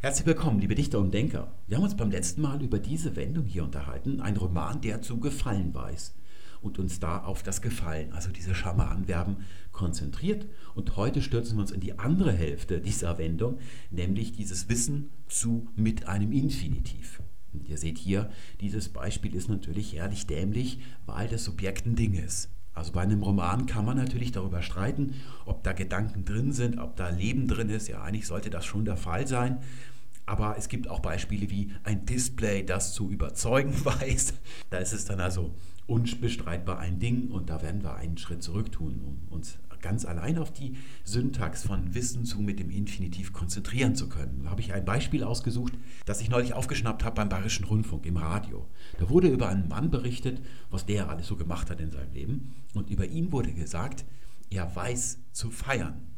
Herzlich willkommen, liebe Dichter und Denker. Wir haben uns beim letzten Mal über diese Wendung hier unterhalten, ein Roman, der zu gefallen weiß und uns da auf das Gefallen, also diese Charme-Anverben, konzentriert. Und heute stürzen wir uns in die andere Hälfte dieser Wendung, nämlich dieses Wissen zu mit einem Infinitiv. Und ihr seht hier, dieses Beispiel ist natürlich herrlich dämlich, weil das Subjekt ein Ding ist. Also bei einem Roman kann man natürlich darüber streiten, ob da Gedanken drin sind, ob da Leben drin ist. Ja, eigentlich sollte das schon der Fall sein. Aber es gibt auch Beispiele wie ein Display, das zu überzeugen weiß. Da ist es dann also unbestreitbar ein Ding und da werden wir einen Schritt zurück tun, um uns ganz allein auf die Syntax von Wissen zu mit dem Infinitiv konzentrieren zu können. Da habe ich ein Beispiel ausgesucht, das ich neulich aufgeschnappt habe beim Bayerischen Rundfunk im Radio. Da wurde über einen Mann berichtet, was der alles so gemacht hat in seinem Leben. Und über ihn wurde gesagt, er weiß zu feiern.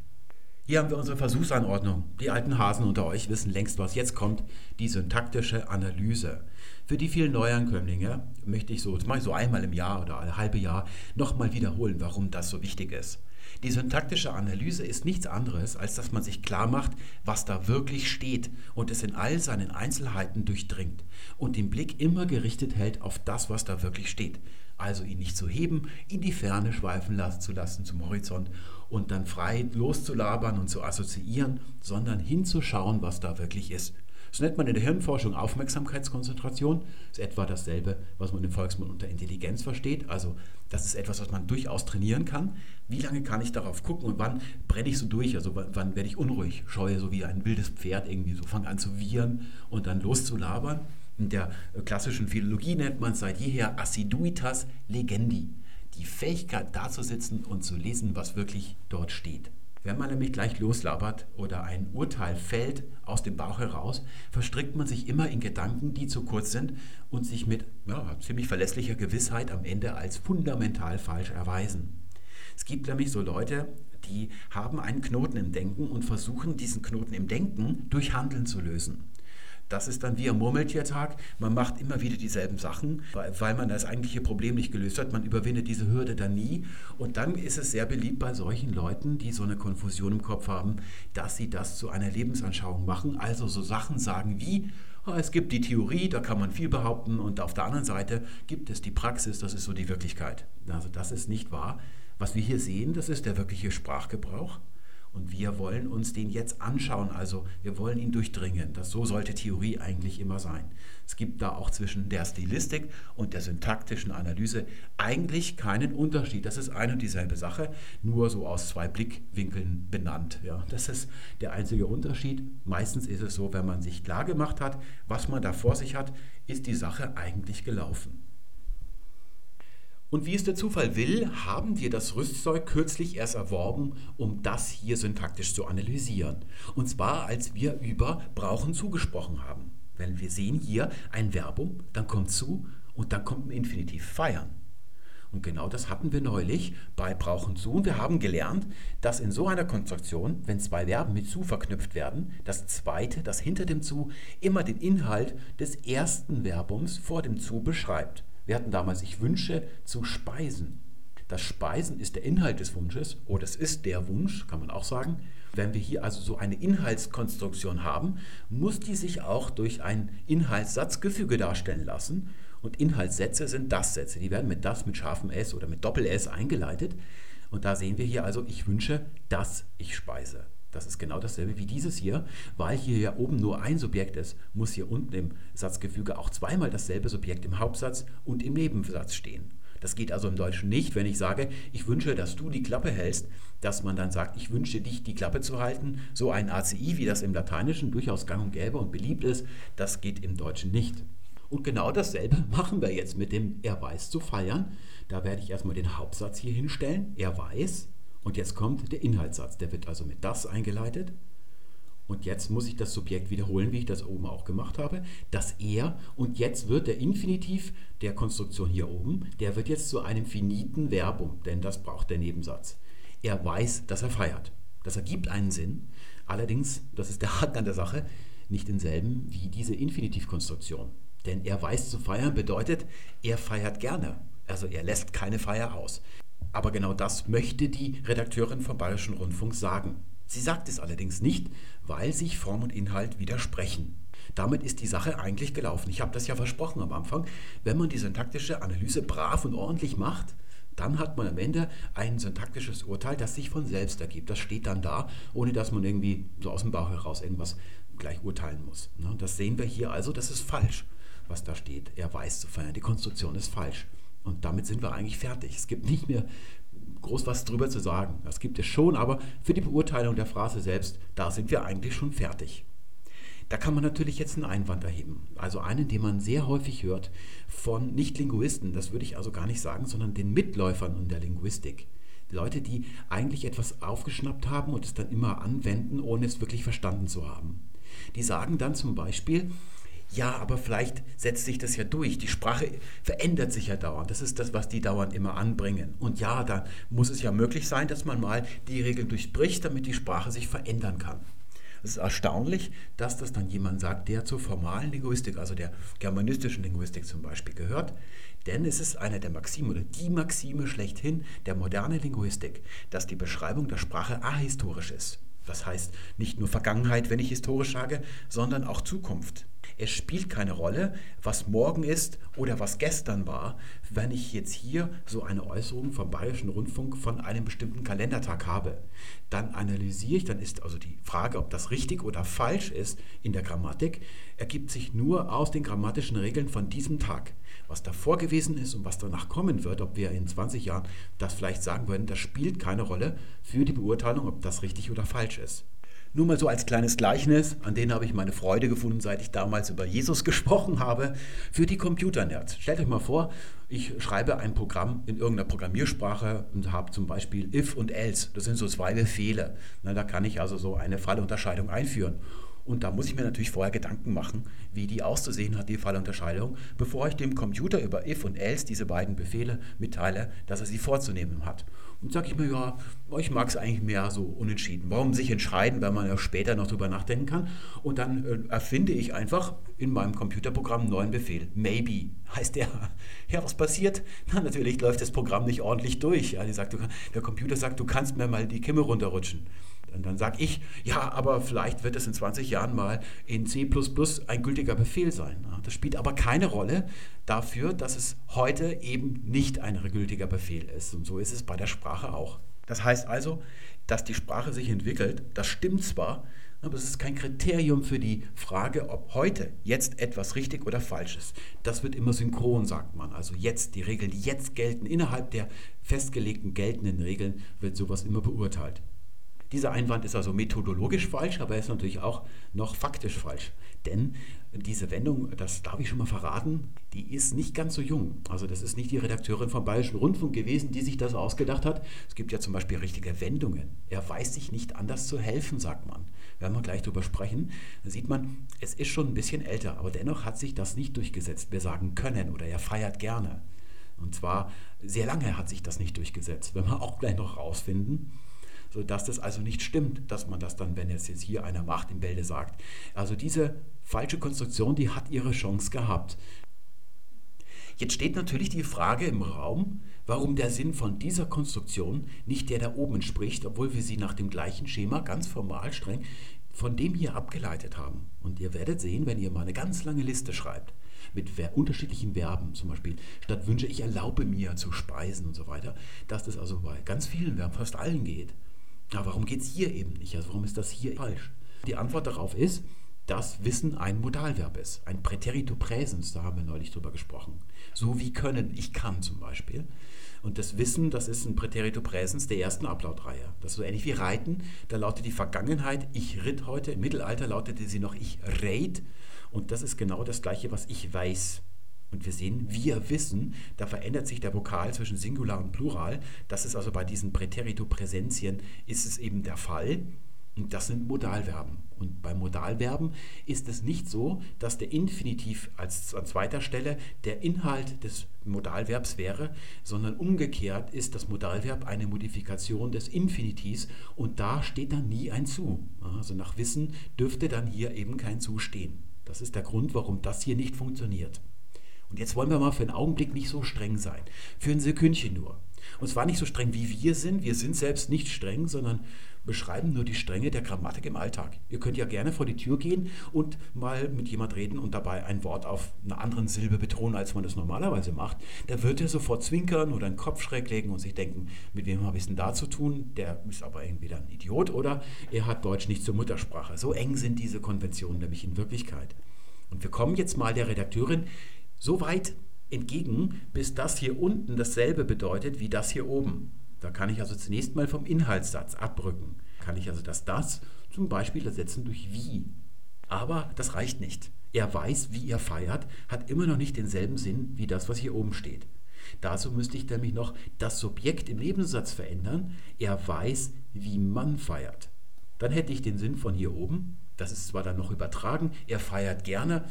Hier haben wir unsere Versuchsanordnung. Die alten Hasen unter euch wissen längst, was jetzt kommt, die syntaktische Analyse. Für die vielen Neuankömmlinge möchte ich so, das mache ich so einmal im Jahr oder alle halbe Jahr, nochmal wiederholen, warum das so wichtig ist. Die syntaktische Analyse ist nichts anderes, als dass man sich klar macht, was da wirklich steht und es in all seinen Einzelheiten durchdringt und den Blick immer gerichtet hält auf das, was da wirklich steht. Also ihn nicht zu heben, in die Ferne schweifen zu lassen zum Horizont und dann frei loszulabern und zu assoziieren, sondern hinzuschauen, was da wirklich ist. Das nennt man in der Hirnforschung Aufmerksamkeitskonzentration. Das ist etwa dasselbe, was man im Volksmund unter Intelligenz versteht. Also das ist etwas, was man durchaus trainieren kann. Wie lange kann ich darauf gucken und wann brenne ich so durch? Also wann, werde ich unruhig, scheue so wie ein wildes Pferd irgendwie so, fange an zu wiehern und dann loszulabern. In der klassischen Philologie nennt man es seit jeher Assiduitas legendi. Die Fähigkeit, da zu sitzen und zu lesen, was wirklich dort steht. Wenn man nämlich gleich loslabert oder ein Urteil fällt aus dem Bauch heraus, verstrickt man sich immer in Gedanken, die zu kurz sind und sich mit ja, ziemlich verlässlicher Gewissheit am Ende als fundamental falsch erweisen. Es gibt nämlich so Leute, die haben einen Knoten im Denken und versuchen, diesen Knoten im Denken durch Handeln zu lösen. Das ist dann wie am Murmeltiertag. Man macht immer wieder dieselben Sachen, weil man das eigentliche Problem nicht gelöst hat. Man überwindet diese Hürde dann nie. Und dann ist es sehr beliebt bei solchen Leuten, die so eine Konfusion im Kopf haben, dass sie das zu einer Lebensanschauung machen. Also so Sachen sagen wie, ah, es gibt die Theorie, da kann man viel behaupten. Und auf der anderen Seite gibt es die Praxis, das ist so die Wirklichkeit. Also das ist nicht wahr. Was wir hier sehen, das ist der wirkliche Sprachgebrauch. Und wir wollen uns den jetzt anschauen, also wir wollen ihn durchdringen. Das, so sollte Theorie eigentlich immer sein. Es gibt da auch zwischen der Stilistik und der syntaktischen Analyse eigentlich keinen Unterschied. Das ist eine und dieselbe Sache, nur so aus zwei Blickwinkeln benannt. Ja, das ist der einzige Unterschied. Meistens ist es so, wenn man sich klar gemacht hat, was man da vor sich hat, ist die Sache eigentlich gelaufen. Und wie es der Zufall will, haben wir das Rüstzeug kürzlich erst erworben, um das hier syntaktisch zu analysieren. Und zwar, als wir über brauchen zugesprochen haben. Wenn wir sehen hier ein Verbum, dann kommt zu und dann kommt ein Infinitiv feiern. Und genau das hatten wir neulich bei brauchen zu. Und wir haben gelernt, dass in so einer Konstruktion, wenn zwei Verben mit zu verknüpft werden, das zweite, das hinter dem zu, immer den Inhalt des ersten Verbums vor dem zu beschreibt. Wir hatten damals, ich wünsche zu speisen. Das Speisen ist der Inhalt des Wunsches oder es ist der Wunsch, kann man auch sagen. Wenn wir hier also so eine Inhaltskonstruktion haben, muss die sich auch durch ein Inhaltssatzgefüge darstellen lassen. Und Inhaltssätze sind Das-Sätze. Die werden mit das, mit scharfem S oder mit Doppel-S eingeleitet. Und da sehen wir hier also, ich wünsche, dass ich speise. Das ist genau dasselbe wie dieses hier. Weil hier ja oben nur ein Subjekt ist, muss hier unten im Satzgefüge auch zweimal dasselbe Subjekt im Hauptsatz und im Nebensatz stehen. Das geht also im Deutschen nicht, wenn ich sage, ich wünsche, dass du die Klappe hältst, dass man dann sagt, ich wünsche dich, die Klappe zu halten. So ein ACI, wie das im Lateinischen durchaus gang und gäbe und beliebt ist, das geht im Deutschen nicht. Und genau dasselbe machen wir jetzt mit dem Er weiß zu feiern. Da werde ich erstmal den Hauptsatz hier hinstellen. Er weiß, und jetzt kommt der Inhaltssatz. Der wird also mit das eingeleitet. Und jetzt muss ich das Subjekt wiederholen, wie ich das oben auch gemacht habe. Das er. Und jetzt wird der Infinitiv der Konstruktion hier oben, der wird jetzt zu einem finiten Verbum, denn das braucht der Nebensatz. Er weiß, dass er feiert. Das ergibt einen Sinn. Allerdings, das ist der Haken an der Sache, nicht denselben wie diese Infinitivkonstruktion. Denn er weiß zu feiern bedeutet, er feiert gerne. Also er lässt keine Feier aus. Aber genau das möchte die Redakteurin vom Bayerischen Rundfunk sagen. Sie sagt es allerdings nicht, weil sich Form und Inhalt widersprechen. Damit ist die Sache eigentlich gelaufen. Ich habe das ja versprochen am Anfang. Wenn man die syntaktische Analyse brav und ordentlich macht, dann hat man am Ende ein syntaktisches Urteil, das sich von selbst ergibt. Das steht dann da, ohne dass man irgendwie so aus dem Bauch heraus irgendwas gleich urteilen muss. Ne? Das sehen wir hier also, das ist falsch, was da steht. Er weiß zu feiern, die Konstruktion ist falsch. Und damit sind wir eigentlich fertig. Es gibt nicht mehr groß was drüber zu sagen. Das gibt es schon, aber für die Beurteilung der Phrase selbst, da sind wir eigentlich schon fertig. Da kann man natürlich jetzt einen Einwand erheben. Also einen, den man sehr häufig hört von Nicht-Linguisten, das würde ich also gar nicht sagen, sondern den Mitläufern in der Linguistik. Die Leute, die eigentlich etwas aufgeschnappt haben und es dann immer anwenden, ohne es wirklich verstanden zu haben. Die sagen dann zum Beispiel, ja, aber vielleicht setzt sich das ja durch. Die Sprache verändert sich ja dauernd. Das ist das, was die dauernd immer anbringen. Und ja, dann muss es ja möglich sein, dass man mal die Regeln durchbricht, damit die Sprache sich verändern kann. Es ist erstaunlich, dass das dann jemand sagt, der zur formalen Linguistik, also der germanistischen Linguistik zum Beispiel gehört. Denn es ist eine der Maximen oder die Maxime schlechthin der modernen Linguistik, dass die Beschreibung der Sprache ahistorisch ist. Das heißt nicht nur Vergangenheit, wenn ich historisch sage, sondern auch Zukunft. Es spielt keine Rolle, was morgen ist oder was gestern war, wenn ich jetzt hier so eine Äußerung vom Bayerischen Rundfunk von einem bestimmten Kalendertag habe. Dann analysiere ich, dann ist also die Frage, ob das richtig oder falsch ist in der Grammatik, ergibt sich nur aus den grammatischen Regeln von diesem Tag. Was davor gewesen ist und was danach kommen wird, ob wir in 20 Jahren das vielleicht sagen würden, das spielt keine Rolle für die Beurteilung, ob das richtig oder falsch ist. Nur mal so als kleines Gleichnis, an denen habe ich meine Freude gefunden, seit ich damals über Jesus gesprochen habe, für die Computernerds. Stellt euch mal vor, ich schreibe ein Programm in irgendeiner Programmiersprache und habe zum Beispiel if und else. Das sind so zwei Befehle. Na, da kann ich also so eine Fallunterscheidung einführen. Und da muss ich mir natürlich vorher Gedanken machen, wie die auszusehen hat, die Fallunterscheidung, bevor ich dem Computer über if und else diese beiden Befehle mitteile, dass er sie vorzunehmen hat. Und sage ich mir, ja, ich mag es eigentlich mehr so unentschieden. Warum sich entscheiden, wenn man ja später noch drüber nachdenken kann? Und dann äh, erfinde ich einfach in meinem Computerprogramm einen neuen Befehl. Maybe heißt der. Ja, was passiert? Na, natürlich läuft das Programm nicht ordentlich durch. Ja, die sagt, der Computer sagt, du kannst mir mal die Kimme runterrutschen. Und dann sage ich, ja, aber vielleicht wird es in 20 Jahren mal in C ein gültiger Befehl sein. Das spielt aber keine Rolle dafür, dass es heute eben nicht ein gültiger Befehl ist. Und so ist es bei der Sprache auch. Das heißt also, dass die Sprache sich entwickelt, das stimmt zwar, aber es ist kein Kriterium für die Frage, ob heute jetzt etwas richtig oder falsch ist. Das wird immer synchron, sagt man. Also jetzt, die Regeln, die jetzt gelten, innerhalb der festgelegten geltenden Regeln wird sowas immer beurteilt. Dieser Einwand ist also methodologisch falsch, aber er ist natürlich auch noch faktisch falsch. Denn diese Wendung, das darf ich schon mal verraten, die ist nicht ganz so jung. Also das ist nicht die Redakteurin vom Bayerischen Rundfunk gewesen, die sich das ausgedacht hat. Es gibt ja zum Beispiel richtige Wendungen. Er weiß sich nicht anders zu helfen, sagt man. Werden wir gleich drüber sprechen. Da sieht man, es ist schon ein bisschen älter, aber dennoch hat sich das nicht durchgesetzt. Wir sagen können oder er feiert gerne. Und zwar sehr lange hat sich das nicht durchgesetzt. Wenn wir auch gleich noch rausfinden sodass das also nicht stimmt, dass man das dann, wenn es jetzt hier einer macht, im Bälde sagt. Also diese falsche Konstruktion, die hat ihre Chance gehabt. Jetzt steht natürlich die Frage im Raum, warum der Sinn von dieser Konstruktion nicht der da oben entspricht, obwohl wir sie nach dem gleichen Schema ganz formal streng von dem hier abgeleitet haben. Und ihr werdet sehen, wenn ihr mal eine ganz lange Liste schreibt, mit unterschiedlichen Verben, zum Beispiel statt Wünsche, ich erlaube mir zu speisen und so weiter, dass das also bei ganz vielen Verben, fast allen geht. Aber warum geht es hier eben nicht? Also warum ist das hier falsch? Die Antwort darauf ist, dass Wissen ein Modalverb ist, ein Präterito Präsens, da haben wir neulich drüber gesprochen. So wie können, ich kann zum Beispiel. Und das Wissen, das ist ein Präterito Präsens der ersten Ablautreihe. Das ist so ähnlich wie Reiten. Da lautet die Vergangenheit, ich ritt heute. Im Mittelalter lautete sie noch, ich reit. Und das ist genau das Gleiche, was ich weiß. Und wir sehen, wir wissen, da verändert sich der Vokal zwischen Singular und Plural. Das ist also bei diesen Präterito-Präsentien ist es eben der Fall. Und das sind Modalverben. Und bei Modalverben ist es nicht so, dass der Infinitiv als an zweiter Stelle der Inhalt des Modalverbs wäre, sondern umgekehrt ist das Modalverb eine Modifikation des Infinitivs und da steht dann nie ein zu. Also nach Wissen dürfte dann hier eben kein zu stehen. Das ist der Grund, warum das hier nicht funktioniert. Und jetzt wollen wir mal für einen Augenblick nicht so streng sein. Für ein Sekündchen nur. Und zwar nicht so streng, wie wir sind. Wir sind selbst nicht streng, sondern beschreiben nur die Strenge der Grammatik im Alltag. Ihr könnt ja gerne vor die Tür gehen und mal mit jemand reden und dabei ein Wort auf einer anderen Silbe betonen, als man das normalerweise macht. Da wird er sofort zwinkern oder einen Kopf schräg legen und sich denken, mit wem habe ich es denn da zu tun? Der ist aber entweder ein Idiot oder er hat Deutsch nicht zur Muttersprache. So eng sind diese Konventionen nämlich in Wirklichkeit. Und wir kommen jetzt mal der Redakteurin so weit entgegen, bis das hier unten dasselbe bedeutet wie das hier oben. Da kann ich also zunächst mal vom Inhaltssatz abrücken. Kann ich also das das zum Beispiel ersetzen durch wie. Aber das reicht nicht. Er weiß, wie er feiert, hat immer noch nicht denselben Sinn wie das, was hier oben steht. Dazu müsste ich nämlich noch das Subjekt im Nebensatz verändern. Er weiß, wie man feiert. Dann hätte ich den Sinn von hier oben. Das ist zwar dann noch übertragen, er feiert gerne,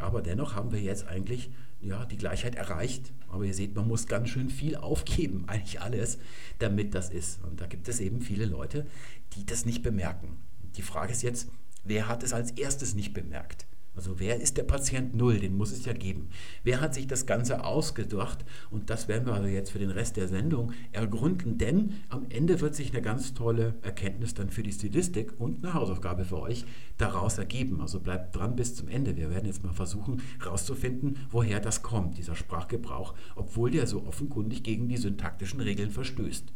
aber dennoch haben wir jetzt eigentlich ja, die Gleichheit erreicht. Aber ihr seht, man muss ganz schön viel aufgeben, eigentlich alles, damit das ist. Und da gibt es eben viele Leute, die das nicht bemerken. Die Frage ist jetzt, wer hat es als erstes nicht bemerkt? Also wer ist der Patient Null? Den muss es ja geben. Wer hat sich das Ganze ausgedacht? Und das werden wir also jetzt für den Rest der Sendung ergründen, denn am Ende wird sich eine ganz tolle Erkenntnis dann für die Stilistik und eine Hausaufgabe für euch daraus ergeben. Also bleibt dran bis zum Ende. Wir werden jetzt mal versuchen herauszufinden, woher das kommt, dieser Sprachgebrauch, obwohl der so offenkundig gegen die syntaktischen Regeln verstößt.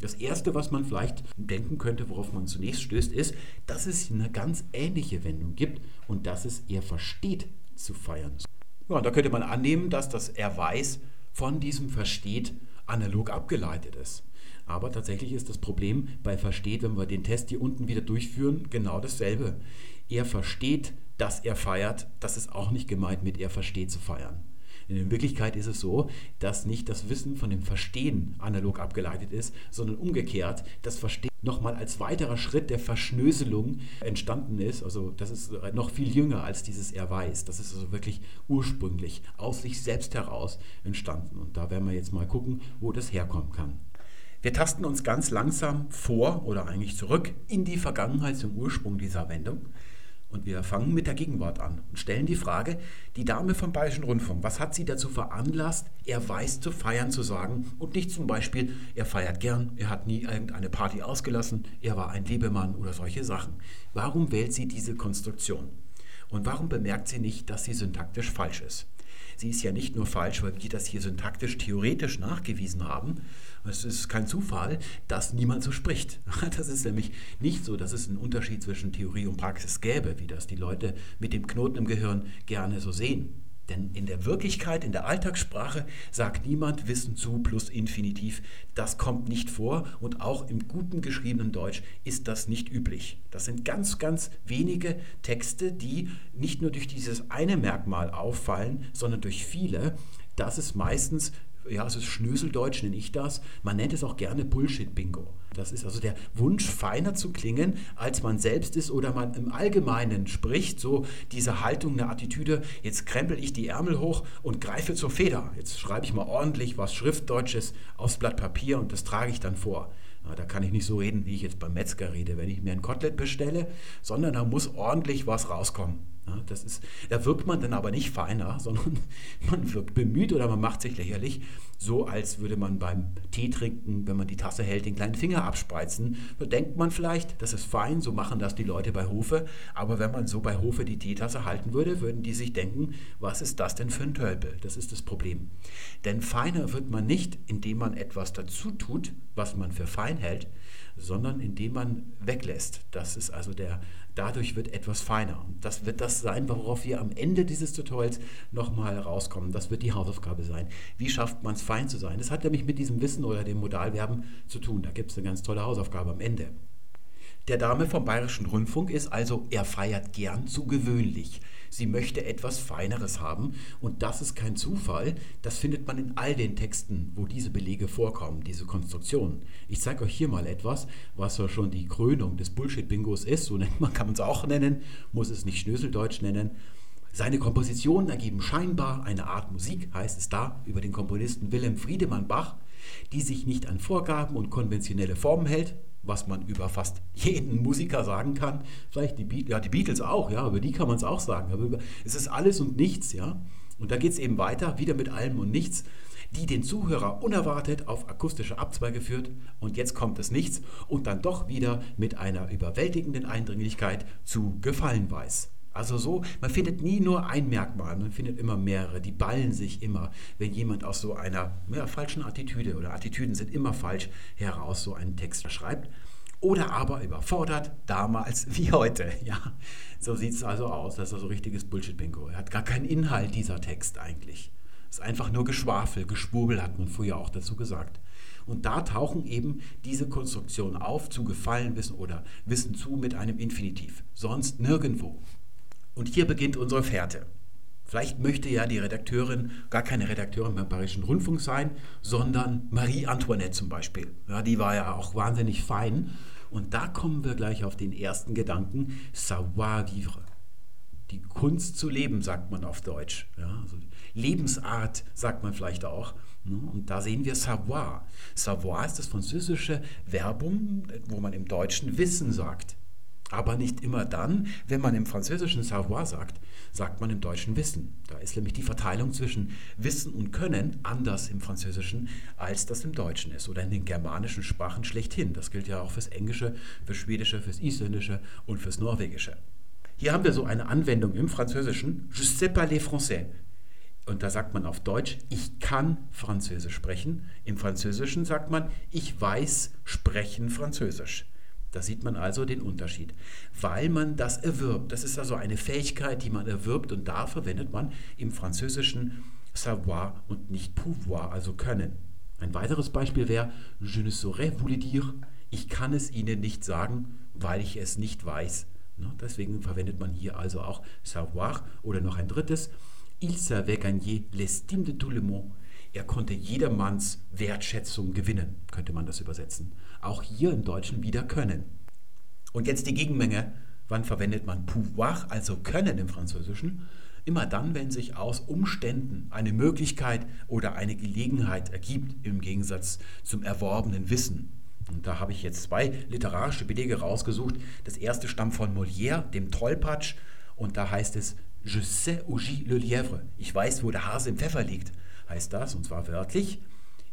Das Erste, was man vielleicht denken könnte, worauf man zunächst stößt, ist, dass es eine ganz ähnliche Wendung gibt und dass es er versteht zu feiern. Ja, da könnte man annehmen, dass das er weiß von diesem versteht analog abgeleitet ist. Aber tatsächlich ist das Problem bei versteht, wenn wir den Test hier unten wieder durchführen, genau dasselbe. Er versteht, dass er feiert, das ist auch nicht gemeint mit er versteht zu feiern. In Wirklichkeit ist es so, dass nicht das Wissen von dem Verstehen analog abgeleitet ist, sondern umgekehrt das Verstehen nochmal als weiterer Schritt der Verschnöselung entstanden ist. Also das ist noch viel jünger als dieses Er weiß. Das ist also wirklich ursprünglich aus sich selbst heraus entstanden. Und da werden wir jetzt mal gucken, wo das herkommen kann. Wir tasten uns ganz langsam vor oder eigentlich zurück in die Vergangenheit zum Ursprung dieser Wendung. Und wir fangen mit der Gegenwart an und stellen die Frage, die Dame vom Bayerischen Rundfunk, was hat sie dazu veranlasst, er weiß zu feiern zu sagen und nicht zum Beispiel, er feiert gern, er hat nie irgendeine Party ausgelassen, er war ein Lebemann oder solche Sachen. Warum wählt sie diese Konstruktion? Und warum bemerkt sie nicht, dass sie syntaktisch falsch ist? Sie ist ja nicht nur falsch, weil wir das hier syntaktisch theoretisch nachgewiesen haben, es ist kein Zufall, dass niemand so spricht. Das ist nämlich nicht so, dass es einen Unterschied zwischen Theorie und Praxis gäbe, wie das die Leute mit dem Knoten im Gehirn gerne so sehen. Denn in der Wirklichkeit, in der Alltagssprache sagt niemand Wissen zu plus Infinitiv. Das kommt nicht vor und auch im guten geschriebenen Deutsch ist das nicht üblich. Das sind ganz, ganz wenige Texte, die nicht nur durch dieses eine Merkmal auffallen, sondern durch viele. Das ist meistens ja, ist Schnöseldeutsch, nenne ich das. Man nennt es auch gerne Bullshit-Bingo. Das ist also der Wunsch, feiner zu klingen, als man selbst ist oder man im Allgemeinen spricht. So diese Haltung, eine Attitüde, jetzt krempel ich die Ärmel hoch und greife zur Feder. Jetzt schreibe ich mal ordentlich was Schriftdeutsches aufs Blatt Papier und das trage ich dann vor. Da kann ich nicht so reden, wie ich jetzt beim Metzger rede, wenn ich mir ein Kotelett bestelle, sondern da muss ordentlich was rauskommen. Ja, das ist, da wirkt man dann aber nicht feiner, sondern man wirkt bemüht oder man macht sich lächerlich, so als würde man beim Tee trinken, wenn man die Tasse hält, den kleinen Finger abspreizen. Da denkt man vielleicht, das ist fein, so machen das die Leute bei Hofe. Aber wenn man so bei Hofe die Teetasse halten würde, würden die sich denken, was ist das denn für ein Tölpel? Das ist das Problem. Denn feiner wird man nicht, indem man etwas dazu tut, was man für fein hält, sondern indem man weglässt. Das ist also der, dadurch wird etwas feiner. Und das wird das sein, worauf wir am Ende dieses Tutorials nochmal rauskommen. Das wird die Hausaufgabe sein. Wie schafft man es, fein zu sein? Das hat nämlich mit diesem Wissen oder dem Modalverben zu tun. Da gibt es eine ganz tolle Hausaufgabe am Ende. Der Dame vom Bayerischen Rundfunk ist also, er feiert gern zu gewöhnlich. Sie möchte etwas Feineres haben und das ist kein Zufall. Das findet man in all den Texten, wo diese Belege vorkommen, diese Konstruktionen. Ich zeige euch hier mal etwas, was ja schon die Krönung des Bullshit-Bingos ist. So nennt man, kann man es auch nennen, muss es nicht Schnöseldeutsch nennen. Seine Kompositionen ergeben scheinbar eine Art Musik, heißt es da, über den Komponisten Wilhelm Friedemann Bach, die sich nicht an Vorgaben und konventionelle Formen hält, was man über fast jeden Musiker sagen kann. Vielleicht die, Be ja, die Beatles auch, ja, über die kann man es auch sagen. Aber über, es ist alles und nichts, ja. Und da geht es eben weiter, wieder mit allem und nichts. die den Zuhörer unerwartet auf akustische Abzweige führt und jetzt kommt es nichts und dann doch wieder mit einer überwältigenden Eindringlichkeit zu gefallen weiß. Also so, man findet nie nur ein Merkmal, man findet immer mehrere, die ballen sich immer, wenn jemand aus so einer ja, falschen Attitüde oder Attitüden sind immer falsch heraus so einen Text schreibt. Oder aber überfordert, damals wie heute. Ja, so sieht es also aus. Das ist so richtiges Bullshit-Bingo. Er hat gar keinen Inhalt, dieser Text eigentlich. Es ist einfach nur Geschwafel, Geschwurbel hat man früher auch dazu gesagt. Und da tauchen eben diese Konstruktionen auf, zu gefallen wissen oder wissen zu mit einem Infinitiv. Sonst nirgendwo. Und hier beginnt unsere Fährte. Vielleicht möchte ja die Redakteurin gar keine Redakteurin beim Bayerischen Rundfunk sein, sondern Marie Antoinette zum Beispiel. Ja, die war ja auch wahnsinnig fein. Und da kommen wir gleich auf den ersten Gedanken, savoir-vivre. Die Kunst zu leben, sagt man auf Deutsch. Ja, also Lebensart, sagt man vielleicht auch. Ne? Und da sehen wir savoir. Savoir ist das französische Verbum, wo man im Deutschen Wissen sagt. Aber nicht immer dann, wenn man im französischen Savoir sagt, sagt man im deutschen Wissen. Da ist nämlich die Verteilung zwischen Wissen und Können anders im Französischen, als das im Deutschen ist oder in den germanischen Sprachen schlechthin. Das gilt ja auch fürs Englische, fürs Schwedische, fürs Isländische und fürs Norwegische. Hier haben wir so eine Anwendung im Französischen, je sais parler français. Und da sagt man auf Deutsch, ich kann Französisch sprechen. Im Französischen sagt man, ich weiß sprechen Französisch. Da sieht man also den Unterschied, weil man das erwirbt. Das ist also eine Fähigkeit, die man erwirbt und da verwendet man im Französischen savoir und nicht pouvoir, also können. Ein weiteres Beispiel wäre je ne saurais vous le dire. Ich kann es Ihnen nicht sagen, weil ich es nicht weiß. Ne, deswegen verwendet man hier also auch savoir oder noch ein drittes. Il savait gagner l'estime de tout le monde. Er konnte jedermanns Wertschätzung gewinnen, könnte man das übersetzen. Auch hier im Deutschen wieder können. Und jetzt die Gegenmenge. Wann verwendet man pouvoir, also können im Französischen? Immer dann, wenn sich aus Umständen eine Möglichkeit oder eine Gelegenheit ergibt, im Gegensatz zum erworbenen Wissen. Und da habe ich jetzt zwei literarische Belege rausgesucht. Das erste stammt von Molière, dem Trollpatsch, und da heißt es Je sais où gît le lièvre. Ich weiß, wo der Hase im Pfeffer liegt heißt das, und zwar wörtlich,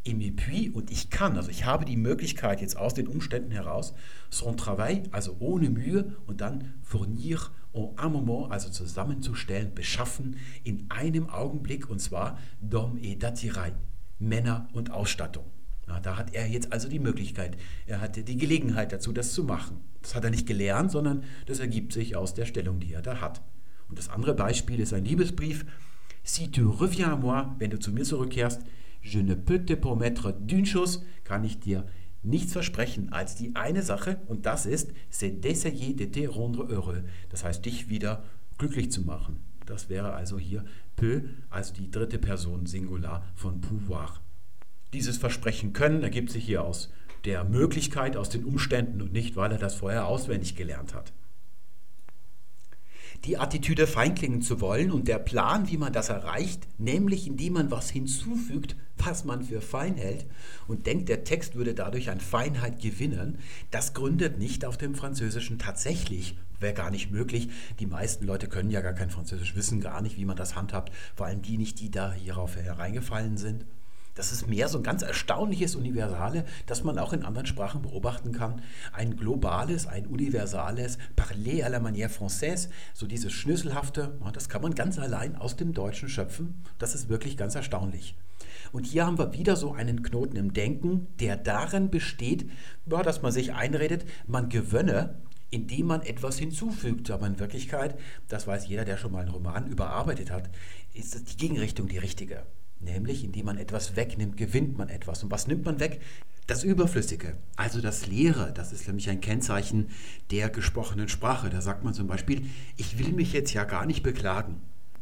et puis, und ich kann, also ich habe die Möglichkeit jetzt aus den Umständen heraus, son travail, also ohne Mühe, und dann fournir en un moment, also zusammenzustellen, beschaffen, in einem Augenblick, und zwar d'homme et d'attirail, Männer und Ausstattung. Na, da hat er jetzt also die Möglichkeit, er hatte die Gelegenheit dazu, das zu machen. Das hat er nicht gelernt, sondern das ergibt sich aus der Stellung, die er da hat. Und das andere Beispiel ist ein Liebesbrief, Si tu reviens à moi, wenn du zu mir zurückkehrst, je ne peux te promettre d'une chose, kann ich dir nichts versprechen als die eine Sache und das ist, c'est d'essayer de te rendre heureux. Das heißt, dich wieder glücklich zu machen. Das wäre also hier peu, also die dritte Person Singular von pouvoir. Dieses Versprechen können ergibt sich hier aus der Möglichkeit, aus den Umständen und nicht, weil er das vorher auswendig gelernt hat die Attitüde feinklingen zu wollen und der Plan, wie man das erreicht, nämlich indem man was hinzufügt, was man für fein hält und denkt, der Text würde dadurch an Feinheit gewinnen, das gründet nicht auf dem Französischen tatsächlich. Wäre gar nicht möglich. Die meisten Leute können ja gar kein Französisch, wissen gar nicht, wie man das handhabt, vor allem die nicht, die da hierauf hereingefallen sind. Das ist mehr so ein ganz erstaunliches Universale, das man auch in anderen Sprachen beobachten kann. Ein globales, ein universales Parler à la manière française, so dieses Schnüsselhafte, das kann man ganz allein aus dem Deutschen schöpfen. Das ist wirklich ganz erstaunlich. Und hier haben wir wieder so einen Knoten im Denken, der darin besteht, dass man sich einredet, man gewönne, indem man etwas hinzufügt. Aber in Wirklichkeit, das weiß jeder, der schon mal einen Roman überarbeitet hat, ist die Gegenrichtung die richtige. Nämlich, indem man etwas wegnimmt, gewinnt man etwas. Und was nimmt man weg? Das Überflüssige, also das Leere, das ist nämlich ein Kennzeichen der gesprochenen Sprache. Da sagt man zum Beispiel, ich will mich jetzt ja gar nicht beklagen.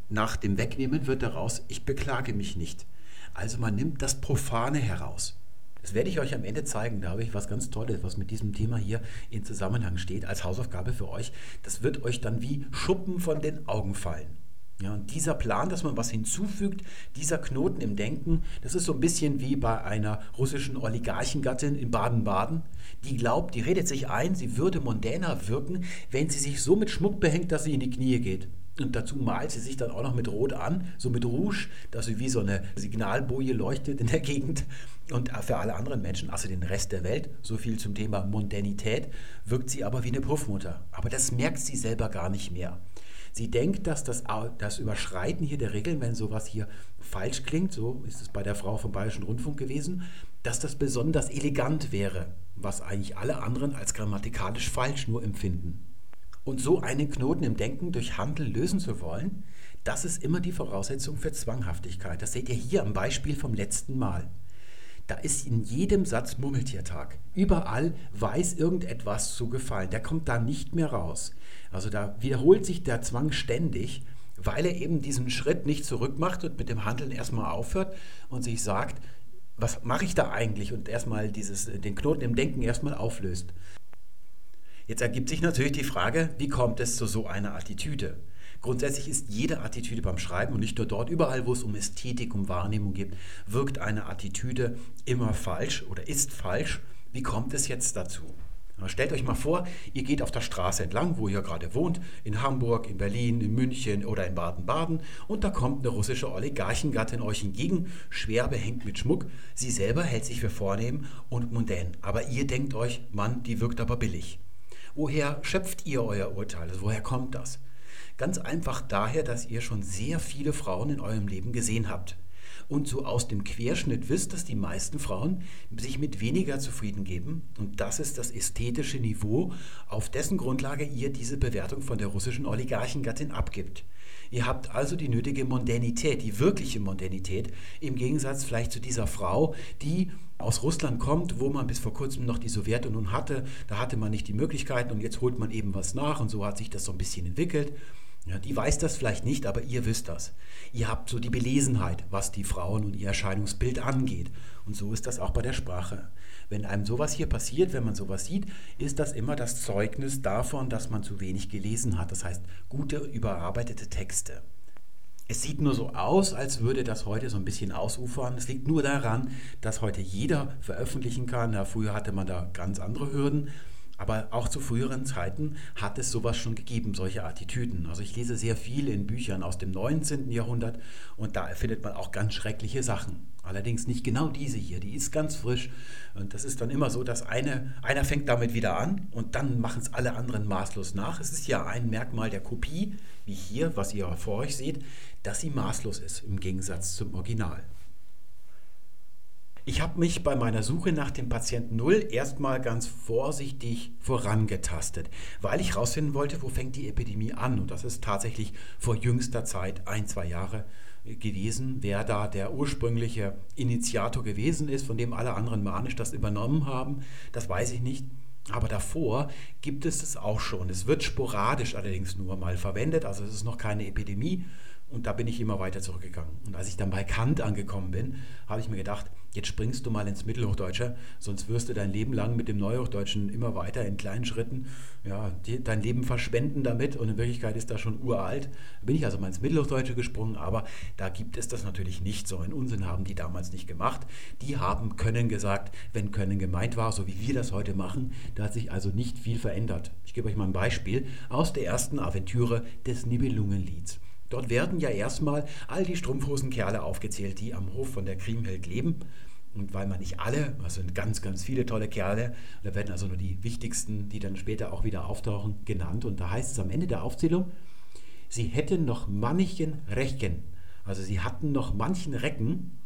Nach dem Wegnehmen wird daraus, ich beklage mich nicht. Also man nimmt das Profane heraus. Das werde ich euch am Ende zeigen. Da habe ich was ganz Tolles, was mit diesem Thema hier in Zusammenhang steht, als Hausaufgabe für euch. Das wird euch dann wie Schuppen von den Augen fallen. Ja, und dieser Plan, dass man was hinzufügt, dieser Knoten im Denken, das ist so ein bisschen wie bei einer russischen Oligarchengattin in Baden-Baden. Die glaubt, die redet sich ein, sie würde mondäner wirken, wenn sie sich so mit Schmuck behängt, dass sie in die Knie geht. Und dazu malt sie sich dann auch noch mit Rot an, so mit Rouge, dass sie wie so eine Signalboje leuchtet in der Gegend. Und für alle anderen Menschen, also den Rest der Welt, so viel zum Thema Mondänität, wirkt sie aber wie eine Puffmutter. Aber das merkt sie selber gar nicht mehr. Sie denkt, dass das, das Überschreiten hier der Regeln, wenn sowas hier falsch klingt, so ist es bei der Frau vom Bayerischen Rundfunk gewesen, dass das besonders elegant wäre, was eigentlich alle anderen als grammatikalisch falsch nur empfinden. Und so einen Knoten im Denken durch Handeln lösen zu wollen, das ist immer die Voraussetzung für Zwanghaftigkeit. Das seht ihr hier am Beispiel vom letzten Mal. Da ist in jedem Satz Murmeltiertag. Überall weiß irgendetwas zu gefallen. Der kommt da nicht mehr raus. Also da wiederholt sich der Zwang ständig, weil er eben diesen Schritt nicht zurückmacht und mit dem Handeln erstmal aufhört und sich sagt, was mache ich da eigentlich? Und erstmal dieses, den Knoten im Denken erstmal auflöst. Jetzt ergibt sich natürlich die Frage, wie kommt es zu so einer Attitüde? Grundsätzlich ist jede Attitüde beim Schreiben und nicht nur dort, überall, wo es um Ästhetik, um Wahrnehmung geht, wirkt eine Attitüde immer falsch oder ist falsch. Wie kommt es jetzt dazu? Stellt euch mal vor, ihr geht auf der Straße entlang, wo ihr gerade wohnt, in Hamburg, in Berlin, in München oder in Baden-Baden, und da kommt eine russische Oligarchengattin euch entgegen, schwer behängt mit Schmuck. Sie selber hält sich für vornehm und mundän, aber ihr denkt euch, Mann, die wirkt aber billig. Woher schöpft ihr euer Urteil? Also woher kommt das? Ganz einfach daher, dass ihr schon sehr viele Frauen in eurem Leben gesehen habt. Und so aus dem Querschnitt wisst, dass die meisten Frauen sich mit weniger zufrieden geben. Und das ist das ästhetische Niveau, auf dessen Grundlage ihr diese Bewertung von der russischen Oligarchengattin abgibt. Ihr habt also die nötige Mondänität, die wirkliche Mondänität, im Gegensatz vielleicht zu dieser Frau, die aus Russland kommt, wo man bis vor kurzem noch die Sowjetunion hatte. Da hatte man nicht die Möglichkeiten und jetzt holt man eben was nach und so hat sich das so ein bisschen entwickelt. Ja, die weiß das vielleicht nicht, aber ihr wisst das. Ihr habt so die Belesenheit, was die Frauen und ihr Erscheinungsbild angeht. Und so ist das auch bei der Sprache. Wenn einem sowas hier passiert, wenn man sowas sieht, ist das immer das Zeugnis davon, dass man zu wenig gelesen hat. Das heißt, gute, überarbeitete Texte. Es sieht nur so aus, als würde das heute so ein bisschen ausufern. Es liegt nur daran, dass heute jeder veröffentlichen kann. Ja, früher hatte man da ganz andere Hürden. Aber auch zu früheren Zeiten hat es sowas schon gegeben, solche Attitüden. Also ich lese sehr viel in Büchern aus dem 19. Jahrhundert und da findet man auch ganz schreckliche Sachen. Allerdings nicht genau diese hier, die ist ganz frisch. Und das ist dann immer so, dass eine, einer fängt damit wieder an und dann machen es alle anderen maßlos nach. Es ist ja ein Merkmal der Kopie, wie hier, was ihr vor euch seht, dass sie maßlos ist im Gegensatz zum Original. Ich habe mich bei meiner Suche nach dem Patienten Null erstmal ganz vorsichtig vorangetastet, weil ich herausfinden wollte, wo fängt die Epidemie an. Und das ist tatsächlich vor jüngster Zeit, ein, zwei Jahre gewesen, wer da der ursprüngliche Initiator gewesen ist, von dem alle anderen manisch das übernommen haben, das weiß ich nicht. Aber davor gibt es es auch schon. Es wird sporadisch allerdings nur mal verwendet, also es ist noch keine Epidemie. Und da bin ich immer weiter zurückgegangen. Und als ich dann bei Kant angekommen bin, habe ich mir gedacht, jetzt springst du mal ins Mittelhochdeutsche, sonst wirst du dein Leben lang mit dem Neuhochdeutschen immer weiter in kleinen Schritten ja, die, dein Leben verschwenden damit. Und in Wirklichkeit ist das schon uralt. Da bin ich also mal ins Mittelhochdeutsche gesprungen, aber da gibt es das natürlich nicht. So einen Unsinn haben die damals nicht gemacht. Die haben Können gesagt, wenn Können gemeint war, so wie wir das heute machen. Da hat sich also nicht viel verändert. Ich gebe euch mal ein Beispiel aus der ersten Aventüre des Nibelungenlieds. Dort werden ja erstmal all die Strumpfhosenkerle aufgezählt, die am Hof von der Kriemhild leben. Und weil man nicht alle, das sind ganz, ganz viele tolle Kerle, da werden also nur die wichtigsten, die dann später auch wieder auftauchen, genannt. Und da heißt es am Ende der Aufzählung, sie hätten noch manchen Recken, also sie hatten noch manchen Recken,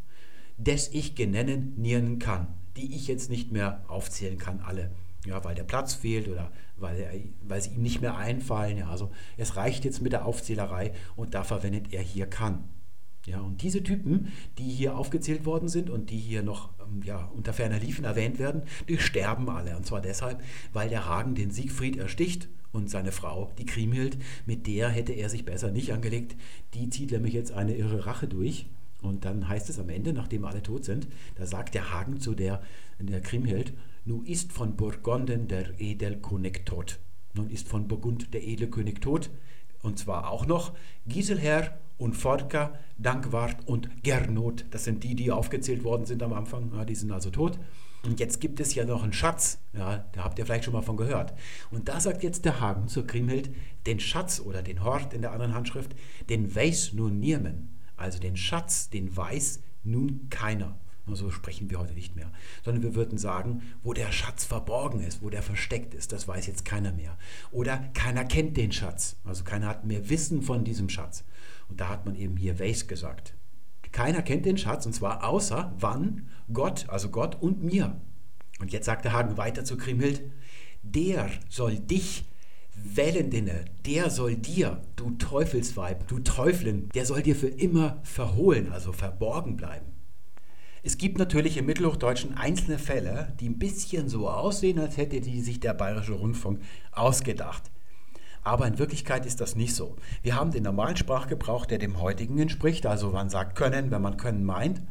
des ich genennen nieren kann, die ich jetzt nicht mehr aufzählen kann, alle ja, weil der Platz fehlt oder weil, weil sie ihm nicht mehr einfallen. Ja, also es reicht jetzt mit der Aufzählerei und da verwendet er hier kann. Ja, und diese Typen, die hier aufgezählt worden sind und die hier noch ähm, ja, unter ferner Liefen erwähnt werden, die sterben alle. Und zwar deshalb, weil der Hagen den Siegfried ersticht und seine Frau, die Kriemhild, mit der hätte er sich besser nicht angelegt. Die zieht nämlich jetzt eine irre Rache durch. Und dann heißt es am Ende, nachdem alle tot sind, da sagt der Hagen zu der, der Kriemhild, nun ist von Burgonden der Edelkönig tot. Nun ist von Burgund der Edelkönig tot. Und zwar auch noch Giselher und Forka, Dankwart und Gernot. Das sind die, die aufgezählt worden sind am Anfang. Ja, die sind also tot. Und jetzt gibt es ja noch einen Schatz, ja, da habt ihr vielleicht schon mal von gehört. Und da sagt jetzt der Hagen zur Kriemhild, den Schatz oder den Hort in der anderen Handschrift, den weiß nun niemand. Also den Schatz, den weiß nun keiner. So sprechen wir heute nicht mehr. Sondern wir würden sagen, wo der Schatz verborgen ist, wo der versteckt ist, das weiß jetzt keiner mehr. Oder keiner kennt den Schatz. Also keiner hat mehr Wissen von diesem Schatz. Und da hat man eben hier weiß gesagt. Keiner kennt den Schatz, und zwar außer wann Gott, also Gott und mir. Und jetzt sagt der Hagen weiter zu Kriemhild, der soll dich Wellendinne, der soll dir, du Teufelsweib, du Teuflin, der soll dir für immer verhohlen, also verborgen bleiben. Es gibt natürlich im Mittelhochdeutschen einzelne Fälle, die ein bisschen so aussehen, als hätte die sich der Bayerische Rundfunk ausgedacht. Aber in Wirklichkeit ist das nicht so. Wir haben den normalen Sprachgebrauch, der dem heutigen entspricht. Also man sagt können, wenn man können meint.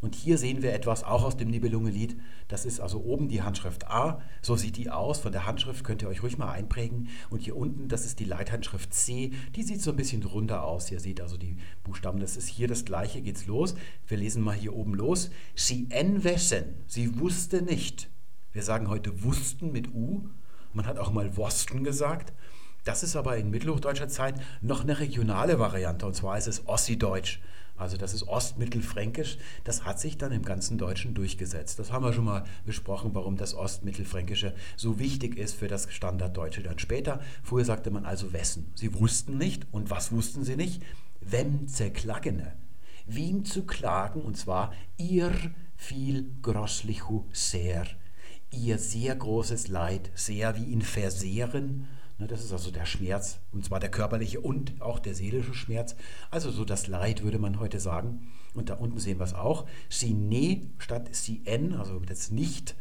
Und hier sehen wir etwas auch aus dem Nibelungenlied. Das ist also oben die Handschrift A. So sieht die aus. Von der Handschrift könnt ihr euch ruhig mal einprägen. Und hier unten, das ist die Leithandschrift C. Die sieht so ein bisschen runder aus. Ihr seht also die Buchstaben. Das ist hier das gleiche. Geht's los. Wir lesen mal hier oben los. Sie enwessen. Sie wusste nicht. Wir sagen heute wussten mit U. Man hat auch mal Wosten gesagt. Das ist aber in mittelhochdeutscher Zeit noch eine regionale Variante und zwar ist es Ossi-Deutsch. Also das ist Ostmittelfränkisch. Das hat sich dann im ganzen Deutschen durchgesetzt. Das haben wir schon mal besprochen, warum das Ostmittelfränkische so wichtig ist für das Standarddeutsche dann später. Früher sagte man also wessen. Sie wussten nicht. Und was wussten sie nicht? Wem zerklagene. Wem zu klagen, und zwar ihr viel grosslichu sehr. Ihr sehr großes Leid, sehr wie ihn versehren das ist also der Schmerz, und zwar der körperliche und auch der seelische Schmerz. Also so das Leid, würde man heute sagen. Und da unten sehen wir es auch. Sine statt Sien, also das Nicht,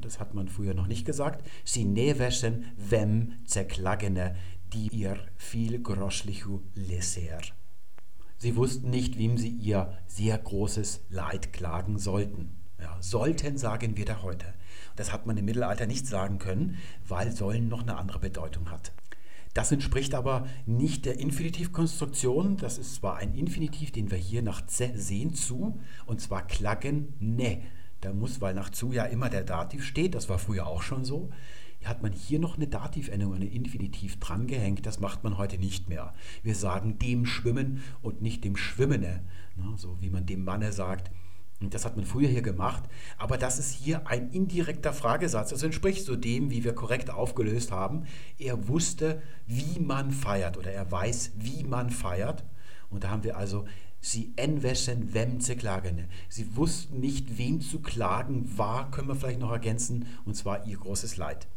das hat man früher noch nicht gesagt. Sine wäschen wem zerklagene, die ihr viel groschlichu leser. Sie wussten nicht, wem sie ihr sehr großes Leid klagen sollten. Ja, sollten sagen wir da heute. Das hat man im Mittelalter nicht sagen können, weil sollen noch eine andere Bedeutung hat. Das entspricht aber nicht der Infinitivkonstruktion. Das ist zwar ein Infinitiv, den wir hier nach ze sehen, zu, und zwar klagen ne. Da muss, weil nach zu ja immer der Dativ steht, das war früher auch schon so, hat man hier noch eine Dativendung, eine Infinitiv drangehängt. Das macht man heute nicht mehr. Wir sagen dem Schwimmen und nicht dem Schwimmene, ne, so wie man dem Manne sagt, das hat man früher hier gemacht, aber das ist hier ein indirekter Fragesatz. Das entspricht so dem, wie wir korrekt aufgelöst haben. Er wusste, wie man feiert oder er weiß, wie man feiert. Und da haben wir also Sie enwäschen, wem zu klagen. Sie wussten nicht, wem zu klagen war, können wir vielleicht noch ergänzen, und zwar ihr großes Leid.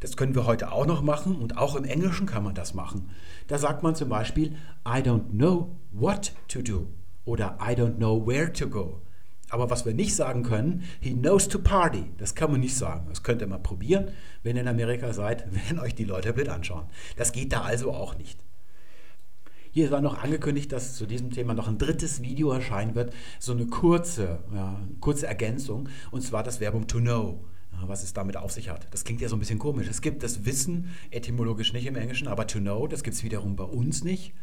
Das können wir heute auch noch machen und auch im Englischen kann man das machen. Da sagt man zum Beispiel, I don't know what to do oder I don't know where to go. Aber was wir nicht sagen können, he knows to party. Das kann man nicht sagen. Das könnt ihr mal probieren, wenn ihr in Amerika seid, wenn euch die Leute Bild anschauen. Das geht da also auch nicht. Hier war noch angekündigt, dass zu diesem Thema noch ein drittes Video erscheinen wird. So eine kurze, ja, kurze Ergänzung. Und zwar das Verbum to know. Ja, was es damit auf sich hat. Das klingt ja so ein bisschen komisch. Es gibt das Wissen etymologisch nicht im Englischen, aber to know, das gibt es wiederum bei uns nicht.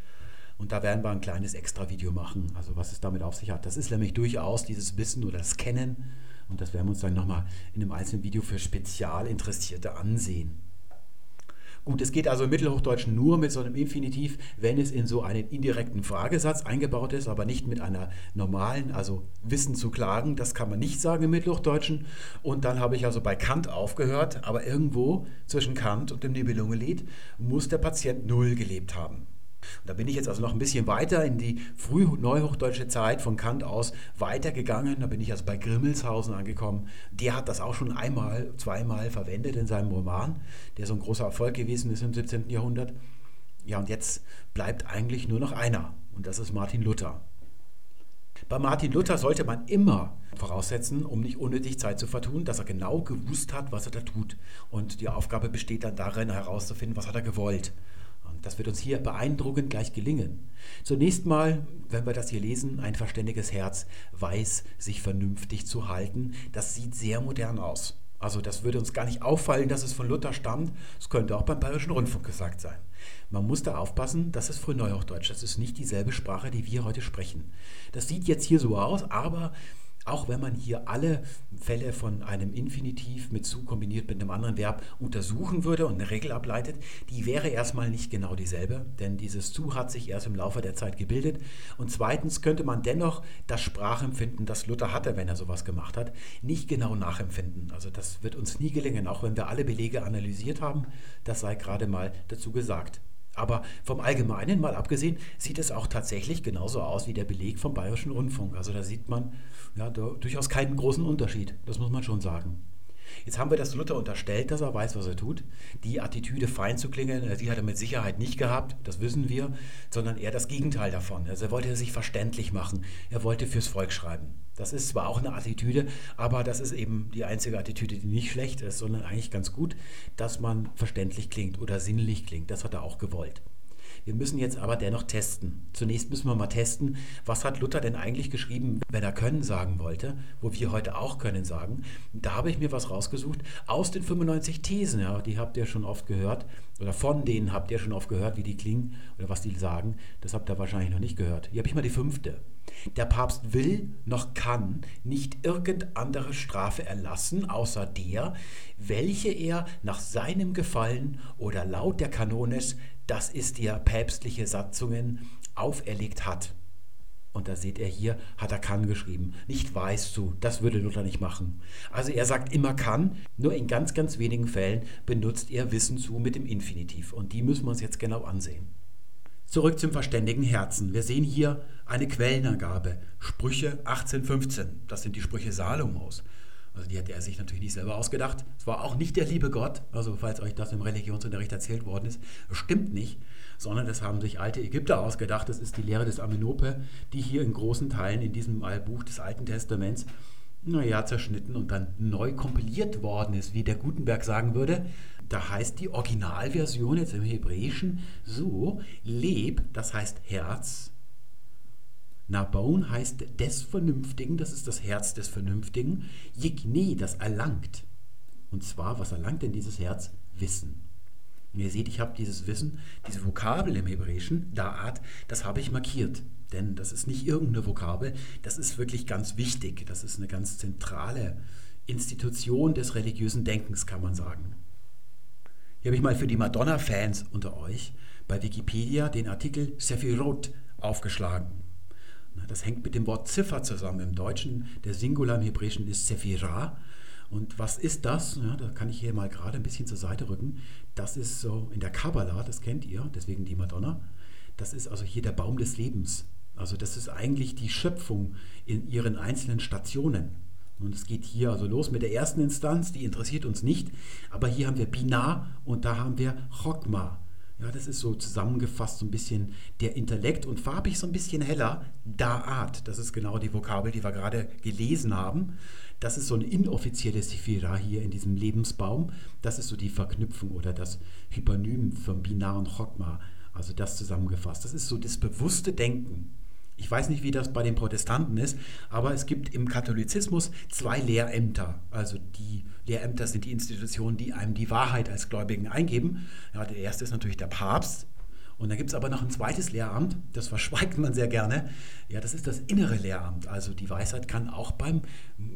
Und da werden wir ein kleines Extra-Video machen, also was es damit auf sich hat. Das ist nämlich durchaus dieses Wissen oder das Kennen. Und das werden wir uns dann nochmal in einem einzelnen Video für Spezialinteressierte ansehen. Gut, es geht also im Mittelhochdeutschen nur mit so einem Infinitiv, wenn es in so einen indirekten Fragesatz eingebaut ist, aber nicht mit einer normalen, also Wissen zu klagen. Das kann man nicht sagen im Mittelhochdeutschen. Und dann habe ich also bei Kant aufgehört, aber irgendwo zwischen Kant und dem Nibelungenlied muss der Patient Null gelebt haben. Und da bin ich jetzt also noch ein bisschen weiter in die frühneuhochdeutsche Zeit von Kant aus weitergegangen. Da bin ich also bei Grimmelshausen angekommen. Der hat das auch schon einmal, zweimal verwendet in seinem Roman, der so ein großer Erfolg gewesen ist im 17. Jahrhundert. Ja, und jetzt bleibt eigentlich nur noch einer. Und das ist Martin Luther. Bei Martin Luther sollte man immer voraussetzen, um nicht unnötig Zeit zu vertun, dass er genau gewusst hat, was er da tut. Und die Aufgabe besteht dann darin, herauszufinden, was hat er gewollt. Das wird uns hier beeindruckend gleich gelingen. Zunächst mal, wenn wir das hier lesen, ein verständiges Herz weiß, sich vernünftig zu halten. Das sieht sehr modern aus. Also das würde uns gar nicht auffallen, dass es von Luther stammt. Es könnte auch beim Bayerischen Rundfunk gesagt sein. Man muss da aufpassen, das ist Frühneuhochdeutsch. Das ist nicht dieselbe Sprache, die wir heute sprechen. Das sieht jetzt hier so aus, aber auch wenn man hier alle Fälle von einem Infinitiv mit zu kombiniert mit einem anderen Verb untersuchen würde und eine Regel ableitet, die wäre erstmal nicht genau dieselbe, denn dieses zu hat sich erst im Laufe der Zeit gebildet. Und zweitens könnte man dennoch das Sprachempfinden, das Luther hatte, wenn er sowas gemacht hat, nicht genau nachempfinden. Also das wird uns nie gelingen, auch wenn wir alle Belege analysiert haben. Das sei gerade mal dazu gesagt. Aber vom Allgemeinen mal abgesehen, sieht es auch tatsächlich genauso aus wie der Beleg vom Bayerischen Rundfunk. Also da sieht man ja, durchaus keinen großen Unterschied. Das muss man schon sagen. Jetzt haben wir das Luther unterstellt, dass er weiß, was er tut. Die Attitüde fein zu klingen, äh, die hat er mit Sicherheit nicht gehabt, das wissen wir, sondern eher das Gegenteil davon. Also er wollte sich verständlich machen, er wollte fürs Volk schreiben. Das ist zwar auch eine Attitüde, aber das ist eben die einzige Attitüde, die nicht schlecht ist, sondern eigentlich ganz gut, dass man verständlich klingt oder sinnlich klingt. Das hat er auch gewollt. Wir müssen jetzt aber dennoch testen. Zunächst müssen wir mal testen, was hat Luther denn eigentlich geschrieben, wenn er können sagen wollte, wo wir heute auch können sagen. Da habe ich mir was rausgesucht aus den 95 Thesen, ja, die habt ihr schon oft gehört, oder von denen habt ihr schon oft gehört, wie die klingen oder was die sagen. Das habt ihr wahrscheinlich noch nicht gehört. Hier habe ich mal die fünfte. Der Papst will noch kann nicht irgend andere Strafe erlassen, außer der, welche er nach seinem Gefallen oder laut der Kanones das ist dir päpstliche Satzungen auferlegt hat. Und da seht ihr hier, hat er kann geschrieben. Nicht weißt du, das würde Luther nicht machen. Also er sagt immer kann, nur in ganz, ganz wenigen Fällen benutzt er Wissen zu mit dem Infinitiv. Und die müssen wir uns jetzt genau ansehen. Zurück zum verständigen Herzen. Wir sehen hier eine Quellenangabe. Sprüche 1815. Das sind die Sprüche Salomos. Also die hat er sich natürlich nicht selber ausgedacht. Es war auch nicht der liebe Gott, also falls euch das im Religionsunterricht erzählt worden ist, stimmt nicht, sondern das haben sich alte Ägypter ausgedacht. Das ist die Lehre des Amenope, die hier in großen Teilen in diesem Buch des Alten Testaments naja, zerschnitten und dann neu kompiliert worden ist, wie der Gutenberg sagen würde. Da heißt die Originalversion jetzt im Hebräischen so, Leb, das heißt Herz, Nabaun heißt des Vernünftigen, das ist das Herz des Vernünftigen. Jigni, das erlangt. Und zwar, was erlangt denn dieses Herz? Wissen. Und ihr seht, ich habe dieses Wissen, diese Vokabel im Hebräischen, Da'at, das habe ich markiert. Denn das ist nicht irgendeine Vokabel, das ist wirklich ganz wichtig. Das ist eine ganz zentrale Institution des religiösen Denkens, kann man sagen. Hier habe ich mal für die Madonna-Fans unter euch bei Wikipedia den Artikel Sephirot aufgeschlagen. Das hängt mit dem Wort Ziffer zusammen. Im Deutschen, der Singular im Hebräischen ist Sephira. Und was ist das? Ja, da kann ich hier mal gerade ein bisschen zur Seite rücken. Das ist so in der Kabbalah, das kennt ihr, deswegen die Madonna. Das ist also hier der Baum des Lebens. Also das ist eigentlich die Schöpfung in ihren einzelnen Stationen. Und es geht hier also los mit der ersten Instanz, die interessiert uns nicht. Aber hier haben wir Binah und da haben wir Chokma. Ja, das ist so zusammengefasst so ein bisschen der Intellekt und farbig so ein bisschen heller. Da'at, das ist genau die Vokabel, die wir gerade gelesen haben. Das ist so ein inoffizielles Sifira hier in diesem Lebensbaum. Das ist so die Verknüpfung oder das Hypernym vom binaren Chokma, also das zusammengefasst. Das ist so das bewusste Denken. Ich weiß nicht, wie das bei den Protestanten ist, aber es gibt im Katholizismus zwei Lehrämter. Also die Lehrämter sind die Institutionen, die einem die Wahrheit als Gläubigen eingeben. Ja, der erste ist natürlich der Papst. Und dann gibt es aber noch ein zweites Lehramt, das verschweigt man sehr gerne. Ja, das ist das innere Lehramt. Also die Weisheit kann auch beim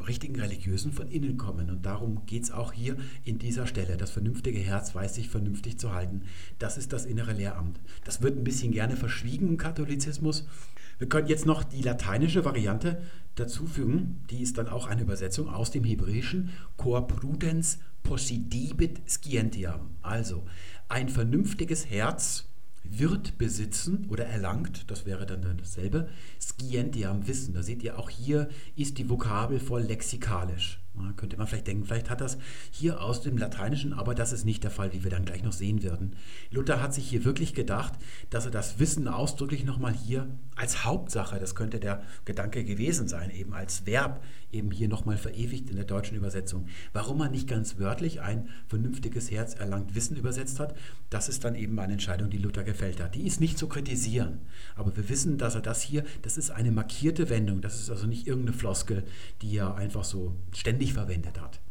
richtigen Religiösen von innen kommen. Und darum geht es auch hier in dieser Stelle. Das vernünftige Herz weiß sich vernünftig zu halten. Das ist das innere Lehramt. Das wird ein bisschen gerne verschwiegen im Katholizismus. Wir können jetzt noch die lateinische Variante dazufügen. Die ist dann auch eine Übersetzung aus dem Hebräischen. Cor prudens possidibit scientiam. Also ein vernünftiges Herz wird besitzen oder erlangt, das wäre dann dasselbe, scientiam Wissen. Da seht ihr, auch hier ist die Vokabel voll lexikalisch. Ja, könnte man vielleicht denken, vielleicht hat das hier aus dem Lateinischen, aber das ist nicht der Fall, wie wir dann gleich noch sehen werden. Luther hat sich hier wirklich gedacht, dass er das Wissen ausdrücklich nochmal hier als Hauptsache, das könnte der Gedanke gewesen sein, eben als Verb, eben hier nochmal verewigt in der deutschen Übersetzung. Warum man nicht ganz wörtlich ein vernünftiges Herz erlangt Wissen übersetzt hat, das ist dann eben eine Entscheidung, die Luther gefällt hat. Die ist nicht zu kritisieren, aber wir wissen, dass er das hier, das ist eine markierte Wendung, das ist also nicht irgendeine Floskel, die er einfach so ständig verwendet hat.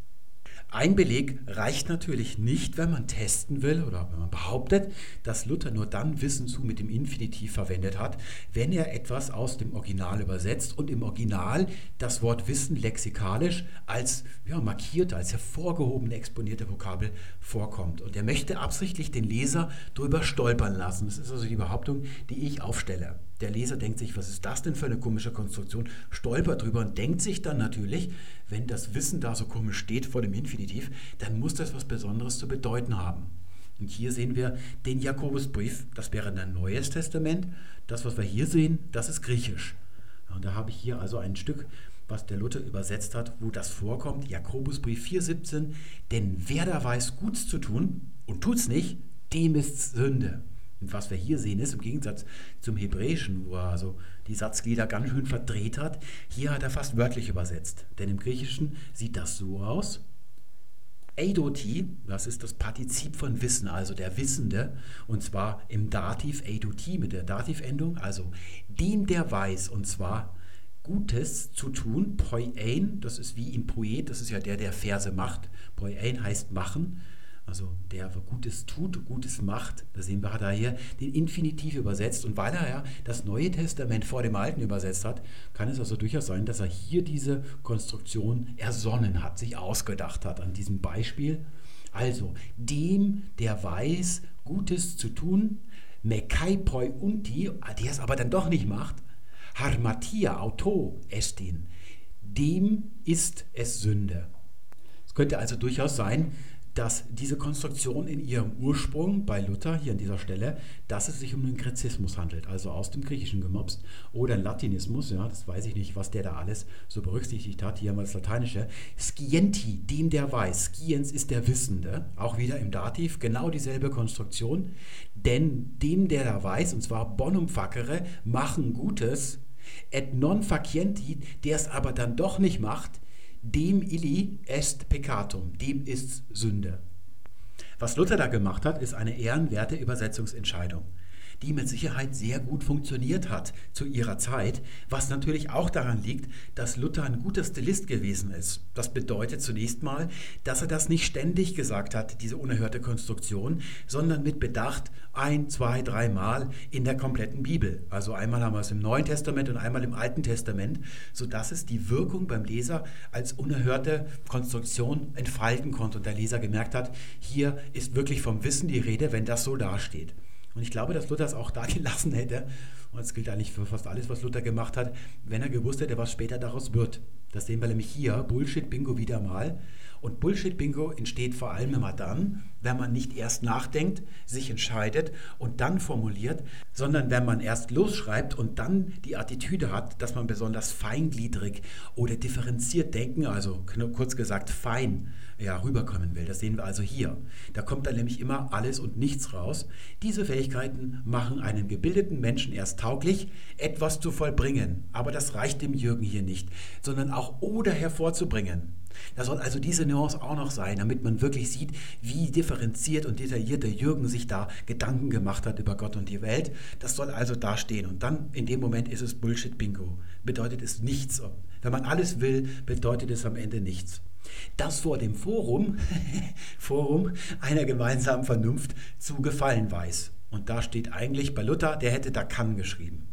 Ein Beleg reicht natürlich nicht, wenn man testen will oder wenn man behauptet, dass Luther nur dann Wissen zu mit dem Infinitiv verwendet hat, wenn er etwas aus dem Original übersetzt und im Original das Wort Wissen lexikalisch als ja, markierte, als hervorgehobene, exponierte Vokabel vorkommt. Und er möchte absichtlich den Leser darüber stolpern lassen. Das ist also die Behauptung, die ich aufstelle. Der Leser denkt sich, was ist das denn für eine komische Konstruktion? Stolpert drüber und denkt sich dann natürlich, wenn das Wissen da so komisch steht vor dem Infinitiv, dann muss das was Besonderes zu bedeuten haben. Und hier sehen wir den Jakobusbrief, das wäre ein neues Testament. Das, was wir hier sehen, das ist griechisch. Und da habe ich hier also ein Stück, was der Luther übersetzt hat, wo das vorkommt. Jakobusbrief 4,17. Denn wer da weiß, Gutes zu tun und tut es nicht, dem ist Sünde. Und was wir hier sehen, ist im Gegensatz zum Hebräischen, wo er also die Satzglieder ganz schön verdreht hat, hier hat er fast wörtlich übersetzt. Denn im Griechischen sieht das so aus. Eidoti, das ist das Partizip von Wissen, also der Wissende, und zwar im Dativ Eidoti mit der Dativendung, also dem, der weiß, und zwar Gutes zu tun, Poiein, das ist wie im Poet, das ist ja der, der Verse macht. Poiein heißt machen also der Gutes tut, Gutes macht. Da sehen wir, hat er hier den Infinitiv übersetzt. Und weil er ja das Neue Testament vor dem Alten übersetzt hat, kann es also durchaus sein, dass er hier diese Konstruktion ersonnen hat, sich ausgedacht hat an diesem Beispiel. Also, dem, der weiß, Gutes zu tun, mekai poi unti, der es aber dann doch nicht macht, harmatia auto estin, dem ist es Sünde. Es könnte also durchaus sein, dass diese Konstruktion in ihrem Ursprung bei Luther hier an dieser Stelle, dass es sich um einen Gräzismus handelt, also aus dem Griechischen gemobst oder ein Latinismus, ja, das weiß ich nicht, was der da alles so berücksichtigt hat. Hier haben wir das Lateinische. Scienti, dem der weiß. Sciens ist der Wissende, auch wieder im Dativ, genau dieselbe Konstruktion. Denn dem, der da weiß, und zwar bonum facere, machen Gutes, et non facienti, der es aber dann doch nicht macht, dem illi est peccatum, dem ist Sünde. Was Luther da gemacht hat, ist eine ehrenwerte Übersetzungsentscheidung die mit Sicherheit sehr gut funktioniert hat zu ihrer Zeit, was natürlich auch daran liegt, dass Luther ein guter Stilist gewesen ist. Das bedeutet zunächst mal, dass er das nicht ständig gesagt hat, diese unerhörte Konstruktion, sondern mit Bedacht ein, zwei, dreimal in der kompletten Bibel. Also einmal haben wir es im Neuen Testament und einmal im Alten Testament, sodass es die Wirkung beim Leser als unerhörte Konstruktion entfalten konnte und der Leser gemerkt hat, hier ist wirklich vom Wissen die Rede, wenn das so dasteht. Und ich glaube, dass Luther es auch da gelassen hätte, und das gilt eigentlich für fast alles, was Luther gemacht hat, wenn er gewusst hätte, was später daraus wird. Das sehen wir nämlich hier, Bullshit-Bingo wieder mal. Und Bullshit-Bingo entsteht vor allem immer dann, wenn man nicht erst nachdenkt, sich entscheidet und dann formuliert, sondern wenn man erst losschreibt und dann die Attitüde hat, dass man besonders feingliedrig oder differenziert denken, also kurz gesagt fein, ja, rüberkommen will. Das sehen wir also hier. Da kommt dann nämlich immer alles und nichts raus. Diese Fähigkeiten machen einen gebildeten Menschen erst tauglich, etwas zu vollbringen. Aber das reicht dem Jürgen hier nicht, sondern auch oder hervorzubringen. Da soll also diese Nuance auch noch sein, damit man wirklich sieht, wie differenziert und detailliert der Jürgen sich da Gedanken gemacht hat über Gott und die Welt. Das soll also da stehen. Und dann in dem Moment ist es Bullshit-Bingo. Bedeutet es nichts. Wenn man alles will, bedeutet es am Ende nichts. Das vor dem Forum, Forum einer gemeinsamen Vernunft zu gefallen weiß. Und da steht eigentlich bei Luther, der hätte da kann geschrieben.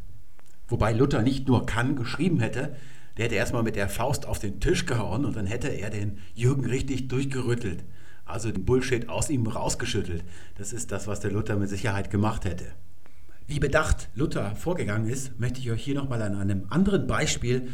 Wobei Luther nicht nur kann geschrieben hätte, der hätte erstmal mit der Faust auf den Tisch gehauen und dann hätte er den Jürgen richtig durchgerüttelt. Also den Bullshit aus ihm rausgeschüttelt. Das ist das, was der Luther mit Sicherheit gemacht hätte. Wie bedacht Luther vorgegangen ist, möchte ich euch hier nochmal an einem anderen Beispiel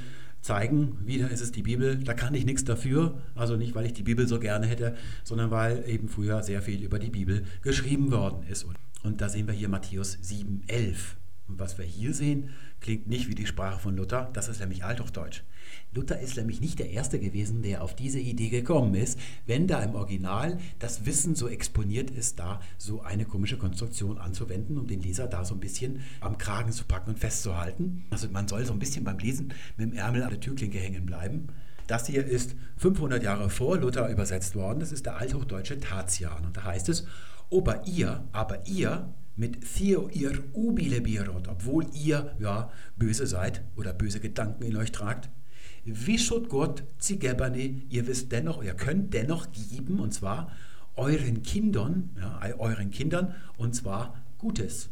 zeigen. Wieder ist es die Bibel, da kann ich nichts dafür. Also nicht, weil ich die Bibel so gerne hätte, sondern weil eben früher sehr viel über die Bibel geschrieben worden ist. Und da sehen wir hier Matthäus 7, 11. Und was wir hier sehen, klingt nicht wie die Sprache von Luther, das ist nämlich Althochdeutsch. Luther ist nämlich nicht der Erste gewesen, der auf diese Idee gekommen ist, wenn da im Original das Wissen so exponiert ist, da so eine komische Konstruktion anzuwenden, um den Leser da so ein bisschen am Kragen zu packen und festzuhalten. Also man soll so ein bisschen beim Lesen mit dem Ärmel an der Türklinke hängen bleiben. Das hier ist 500 Jahre vor Luther übersetzt worden. Das ist der althochdeutsche Tatian. Und da heißt es, aber ihr, aber ihr mit Theo ihr ubile birot, obwohl ihr ja böse seid oder böse Gedanken in euch tragt, Wischot Gott Zigebane, ihr wisst dennoch, ihr könnt dennoch geben, und zwar euren Kindern, ja, euren Kindern, und zwar Gutes.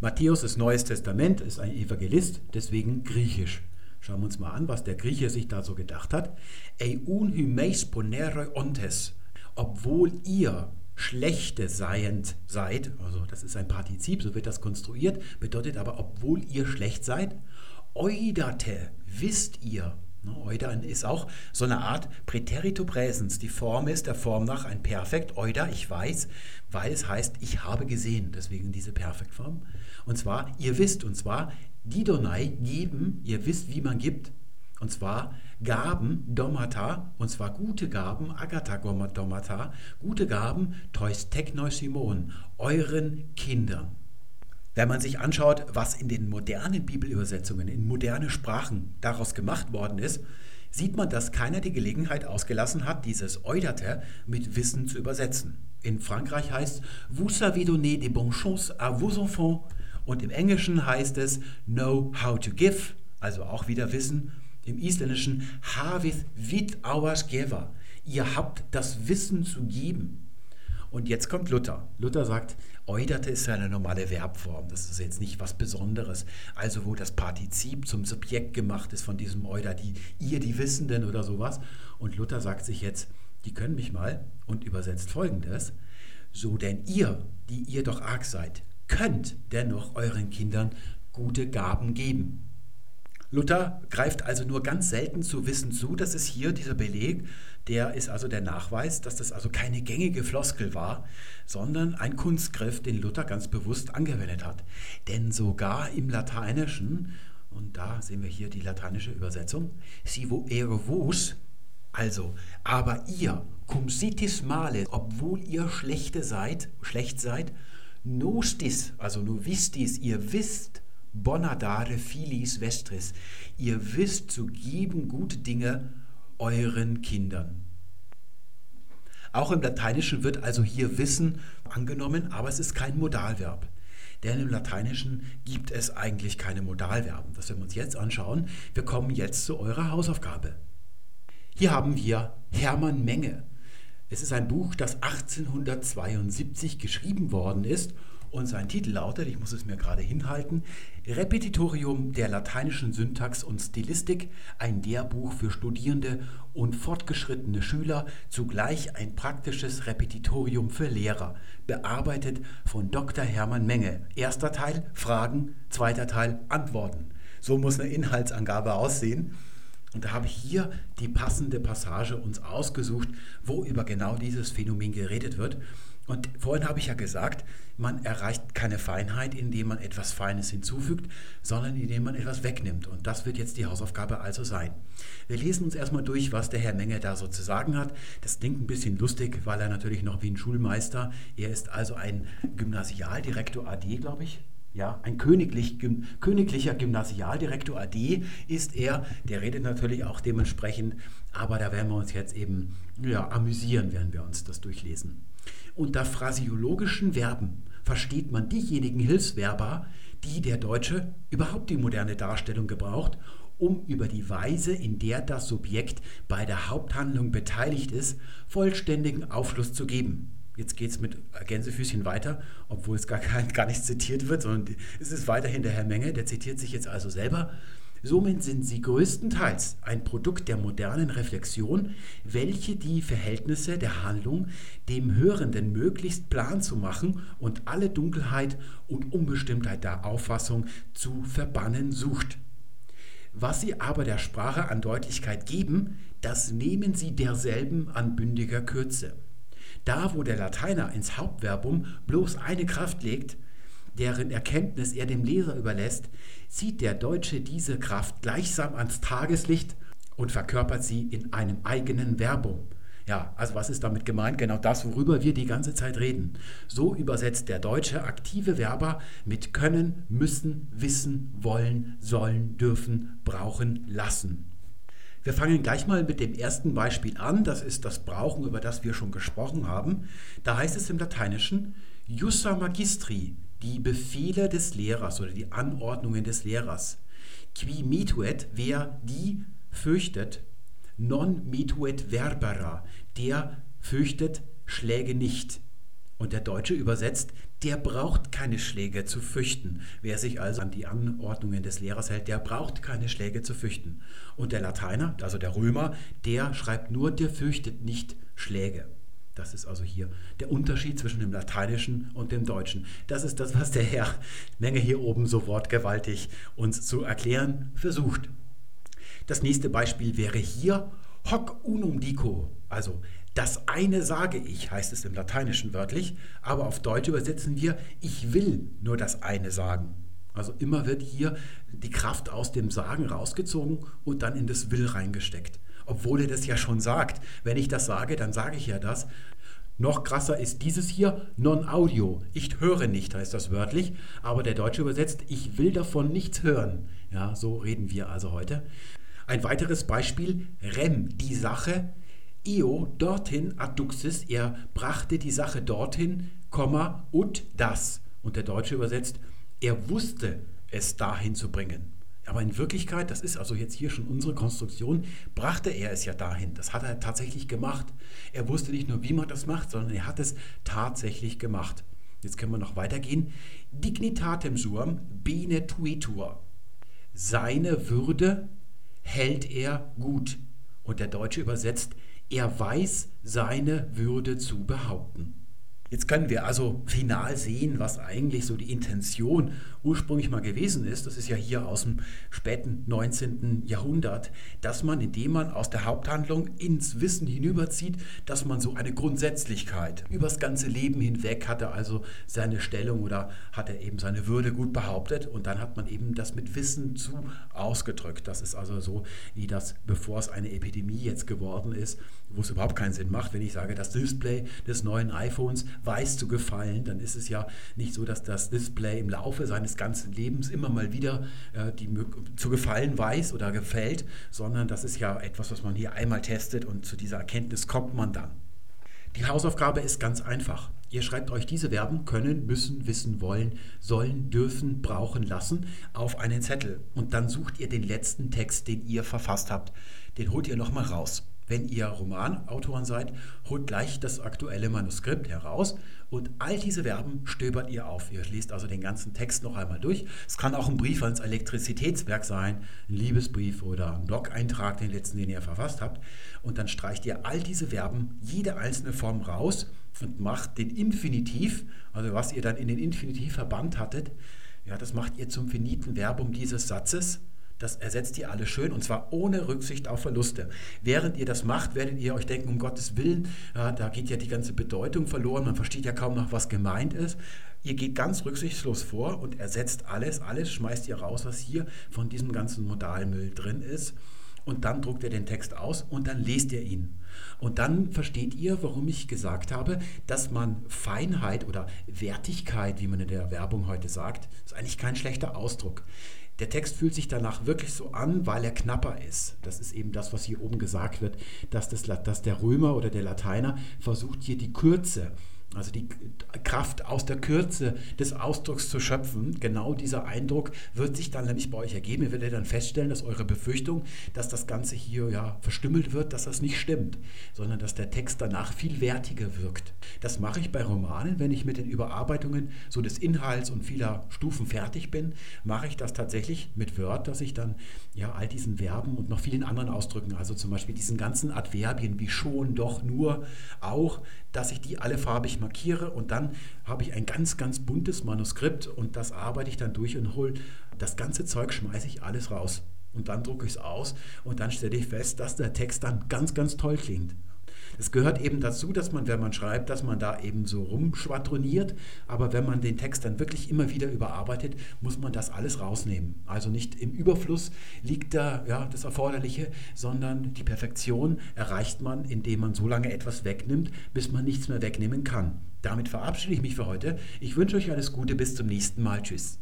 Matthäus ist Neues Testament, ist ein Evangelist, deswegen griechisch. Schauen wir uns mal an, was der Grieche sich da so gedacht hat. Eun hymeis ponere ontes, obwohl ihr Schlechte seiend seid, also das ist ein Partizip, so wird das konstruiert, bedeutet aber, obwohl ihr schlecht seid, eudate, wisst ihr. Ne, Eudan ist auch so eine Art Präterito Präsens. Die Form ist der Form nach ein Perfekt. Euda, ich weiß, weil es heißt, ich habe gesehen. Deswegen diese Perfektform. Und zwar, ihr wisst, und zwar, Didonai, geben, ihr wisst, wie man gibt. Und zwar Gaben, Domata, und zwar gute Gaben, Agatha Domata, gute Gaben, Tois Technosimon, euren Kindern. Wenn man sich anschaut, was in den modernen Bibelübersetzungen, in moderne Sprachen daraus gemacht worden ist, sieht man, dass keiner die Gelegenheit ausgelassen hat, dieses Eudate mit Wissen zu übersetzen. In Frankreich heißt es Vous savez donner des bonnes choses à vos enfants und im Englischen heißt es Know how to give, also auch wieder Wissen im Isländischen Havith vit auas geva. Ihr habt das Wissen zu geben. Und jetzt kommt Luther. Luther sagt, euderte ist eine normale Verbform. Das ist jetzt nicht was Besonderes. Also wo das Partizip zum Subjekt gemacht ist von diesem euder, die ihr die Wissenden oder sowas. Und Luther sagt sich jetzt, die können mich mal und übersetzt folgendes. So denn ihr, die ihr doch arg seid, könnt dennoch euren Kindern gute Gaben geben. Luther greift also nur ganz selten zu Wissen zu. Das ist hier dieser Beleg, der ist also der Nachweis, dass das also keine gängige Floskel war, sondern ein Kunstgriff, den Luther ganz bewusst angewendet hat. Denn sogar im Lateinischen, und da sehen wir hier die lateinische Übersetzung, sivo ero vos, also, aber ihr, cum sitis male, obwohl ihr schlechte seid, schlecht seid, nostis, also novistis, ihr wisst, Bonadare filis vestris. Ihr wisst zu geben gute Dinge euren Kindern. Auch im Lateinischen wird also hier Wissen angenommen, aber es ist kein Modalverb. Denn im Lateinischen gibt es eigentlich keine Modalverben. Das werden wir uns jetzt anschauen. Wir kommen jetzt zu eurer Hausaufgabe. Hier haben wir Hermann Menge. Es ist ein Buch, das 1872 geschrieben worden ist und sein Titel lautet, ich muss es mir gerade hinhalten, Repetitorium der lateinischen Syntax und Stilistik, ein Lehrbuch für Studierende und fortgeschrittene Schüler, zugleich ein praktisches Repetitorium für Lehrer, bearbeitet von Dr. Hermann Menge. Erster Teil Fragen, zweiter Teil Antworten. So muss eine Inhaltsangabe aussehen. Und da habe ich hier die passende Passage uns ausgesucht, wo über genau dieses Phänomen geredet wird. Und vorhin habe ich ja gesagt, man erreicht keine Feinheit, indem man etwas Feines hinzufügt, sondern indem man etwas wegnimmt. Und das wird jetzt die Hausaufgabe also sein. Wir lesen uns erstmal durch, was der Herr Menge da so zu sagen hat. Das klingt ein bisschen lustig, weil er natürlich noch wie ein Schulmeister, er ist also ein Gymnasialdirektor AD, glaube ich, ja, ein königlich, königlicher Gymnasialdirektor AD ist er. Der redet natürlich auch dementsprechend, aber da werden wir uns jetzt eben ja, amüsieren, werden wir uns das durchlesen. Unter phrasiologischen Verben versteht man diejenigen Hilfsverba, die der Deutsche überhaupt die moderne Darstellung gebraucht, um über die Weise, in der das Subjekt bei der Haupthandlung beteiligt ist, vollständigen Aufschluss zu geben. Jetzt geht es mit Gänsefüßchen weiter, obwohl es gar, gar nicht zitiert wird, sondern es ist weiterhin der Herr Menge, der zitiert sich jetzt also selber. Somit sind sie größtenteils ein Produkt der modernen Reflexion, welche die Verhältnisse der Handlung dem Hörenden möglichst plan zu machen und alle Dunkelheit und Unbestimmtheit der Auffassung zu verbannen sucht. Was sie aber der Sprache an Deutlichkeit geben, das nehmen sie derselben an bündiger Kürze. Da, wo der Lateiner ins Hauptverbum bloß eine Kraft legt, deren Erkenntnis er dem Leser überlässt, zieht der Deutsche diese Kraft gleichsam ans Tageslicht und verkörpert sie in einem eigenen Verbum. Ja, also was ist damit gemeint? Genau das, worüber wir die ganze Zeit reden. So übersetzt der Deutsche aktive Verba mit können, müssen, wissen, wollen, sollen, dürfen, brauchen, lassen. Wir fangen gleich mal mit dem ersten Beispiel an. Das ist das Brauchen, über das wir schon gesprochen haben. Da heißt es im Lateinischen Jussa Magistri, die Befehle des Lehrers oder die Anordnungen des Lehrers. Qui metuet, wer die fürchtet non mituet verbera, der fürchtet Schläge nicht. Und der Deutsche übersetzt, der braucht keine Schläge zu fürchten. Wer sich also an die Anordnungen des Lehrers hält, der braucht keine Schläge zu fürchten. Und der Lateiner, also der Römer, der schreibt nur, der fürchtet nicht Schläge. Das ist also hier der Unterschied zwischen dem Lateinischen und dem Deutschen. Das ist das, was der Herr Menge hier oben so wortgewaltig uns zu erklären versucht. Das nächste Beispiel wäre hier hoc unum dico, also das eine sage ich, heißt es im Lateinischen wörtlich, aber auf Deutsch übersetzen wir, ich will nur das eine sagen. Also immer wird hier die Kraft aus dem Sagen rausgezogen und dann in das Will reingesteckt. Obwohl er das ja schon sagt. Wenn ich das sage, dann sage ich ja das. Noch krasser ist dieses hier, non-audio. Ich höre nicht, heißt das wörtlich, aber der Deutsche übersetzt, ich will davon nichts hören. Ja, so reden wir also heute. Ein weiteres Beispiel, rem, die Sache, io dorthin adduxis, er brachte die Sache dorthin, Komma, und das. Und der Deutsche übersetzt, er wusste es dahin zu bringen. Aber in Wirklichkeit, das ist also jetzt hier schon unsere Konstruktion, brachte er es ja dahin. Das hat er tatsächlich gemacht. Er wusste nicht nur, wie man das macht, sondern er hat es tatsächlich gemacht. Jetzt können wir noch weitergehen. Dignitatem suam bene tuitur. Seine Würde hält er gut. Und der Deutsche übersetzt, er weiß seine Würde zu behaupten. Jetzt können wir also final sehen, was eigentlich so die Intention ursprünglich mal gewesen ist. Das ist ja hier aus dem späten 19. Jahrhundert, dass man, indem man aus der Haupthandlung ins Wissen hinüberzieht, dass man so eine Grundsätzlichkeit übers ganze Leben hinweg hatte, also seine Stellung oder hat er eben seine Würde gut behauptet und dann hat man eben das mit Wissen zu ausgedrückt. Das ist also so, wie das, bevor es eine Epidemie jetzt geworden ist, wo es überhaupt keinen Sinn macht, wenn ich sage, das Display des neuen iPhones weiß zu gefallen, dann ist es ja nicht so, dass das Display im Laufe seines ganzen Lebens immer mal wieder äh, die, zu gefallen weiß oder gefällt, sondern das ist ja etwas, was man hier einmal testet und zu dieser Erkenntnis kommt man dann. Die Hausaufgabe ist ganz einfach. Ihr schreibt euch diese Verben können, müssen, wissen, wollen, sollen, dürfen, brauchen, lassen auf einen Zettel und dann sucht ihr den letzten Text, den ihr verfasst habt. Den holt ihr nochmal raus. Wenn ihr Romanautoren seid, holt gleich das aktuelle Manuskript heraus und all diese Verben stöbert ihr auf. Ihr lest also den ganzen Text noch einmal durch. Es kann auch ein Brief ans Elektrizitätswerk sein, ein Liebesbrief oder ein Blog-Eintrag, den letzten, den ihr verfasst habt. Und dann streicht ihr all diese Verben, jede einzelne Form raus und macht den Infinitiv, also was ihr dann in den Infinitiv verbannt hattet, ja, das macht ihr zum finiten Verbum dieses Satzes das ersetzt ihr alle schön und zwar ohne Rücksicht auf Verluste. Während ihr das macht, werdet ihr euch denken, um Gottes Willen, ja, da geht ja die ganze Bedeutung verloren, man versteht ja kaum noch, was gemeint ist. Ihr geht ganz rücksichtslos vor und ersetzt alles, alles schmeißt ihr raus, was hier von diesem ganzen Modalmüll drin ist. Und dann druckt ihr den Text aus und dann lest ihr ihn. Und dann versteht ihr, warum ich gesagt habe, dass man Feinheit oder Wertigkeit, wie man in der Werbung heute sagt, ist eigentlich kein schlechter Ausdruck. Der Text fühlt sich danach wirklich so an, weil er knapper ist. Das ist eben das, was hier oben gesagt wird, dass, das, dass der Römer oder der Lateiner versucht hier die Kürze also die Kraft aus der Kürze des Ausdrucks zu schöpfen. Genau dieser Eindruck wird sich dann nämlich bei euch ergeben. Ihr werdet dann feststellen, dass eure Befürchtung, dass das Ganze hier ja verstümmelt wird, dass das nicht stimmt, sondern dass der Text danach viel wertiger wirkt. Das mache ich bei Romanen, wenn ich mit den Überarbeitungen so des Inhalts und vieler Stufen fertig bin, mache ich das tatsächlich mit Word, dass ich dann ja all diesen Verben und noch vielen anderen Ausdrücken, also zum Beispiel diesen ganzen Adverbien wie schon, doch, nur, auch, dass ich die alle farbig markiere und dann habe ich ein ganz, ganz buntes Manuskript und das arbeite ich dann durch und hole das ganze Zeug, schmeiße ich alles raus. Und dann drucke ich es aus und dann stelle ich fest, dass der Text dann ganz, ganz toll klingt. Es gehört eben dazu, dass man, wenn man schreibt, dass man da eben so rumschwadroniert. Aber wenn man den Text dann wirklich immer wieder überarbeitet, muss man das alles rausnehmen. Also nicht im Überfluss liegt da ja, das Erforderliche, sondern die Perfektion erreicht man, indem man so lange etwas wegnimmt, bis man nichts mehr wegnehmen kann. Damit verabschiede ich mich für heute. Ich wünsche euch alles Gute, bis zum nächsten Mal. Tschüss.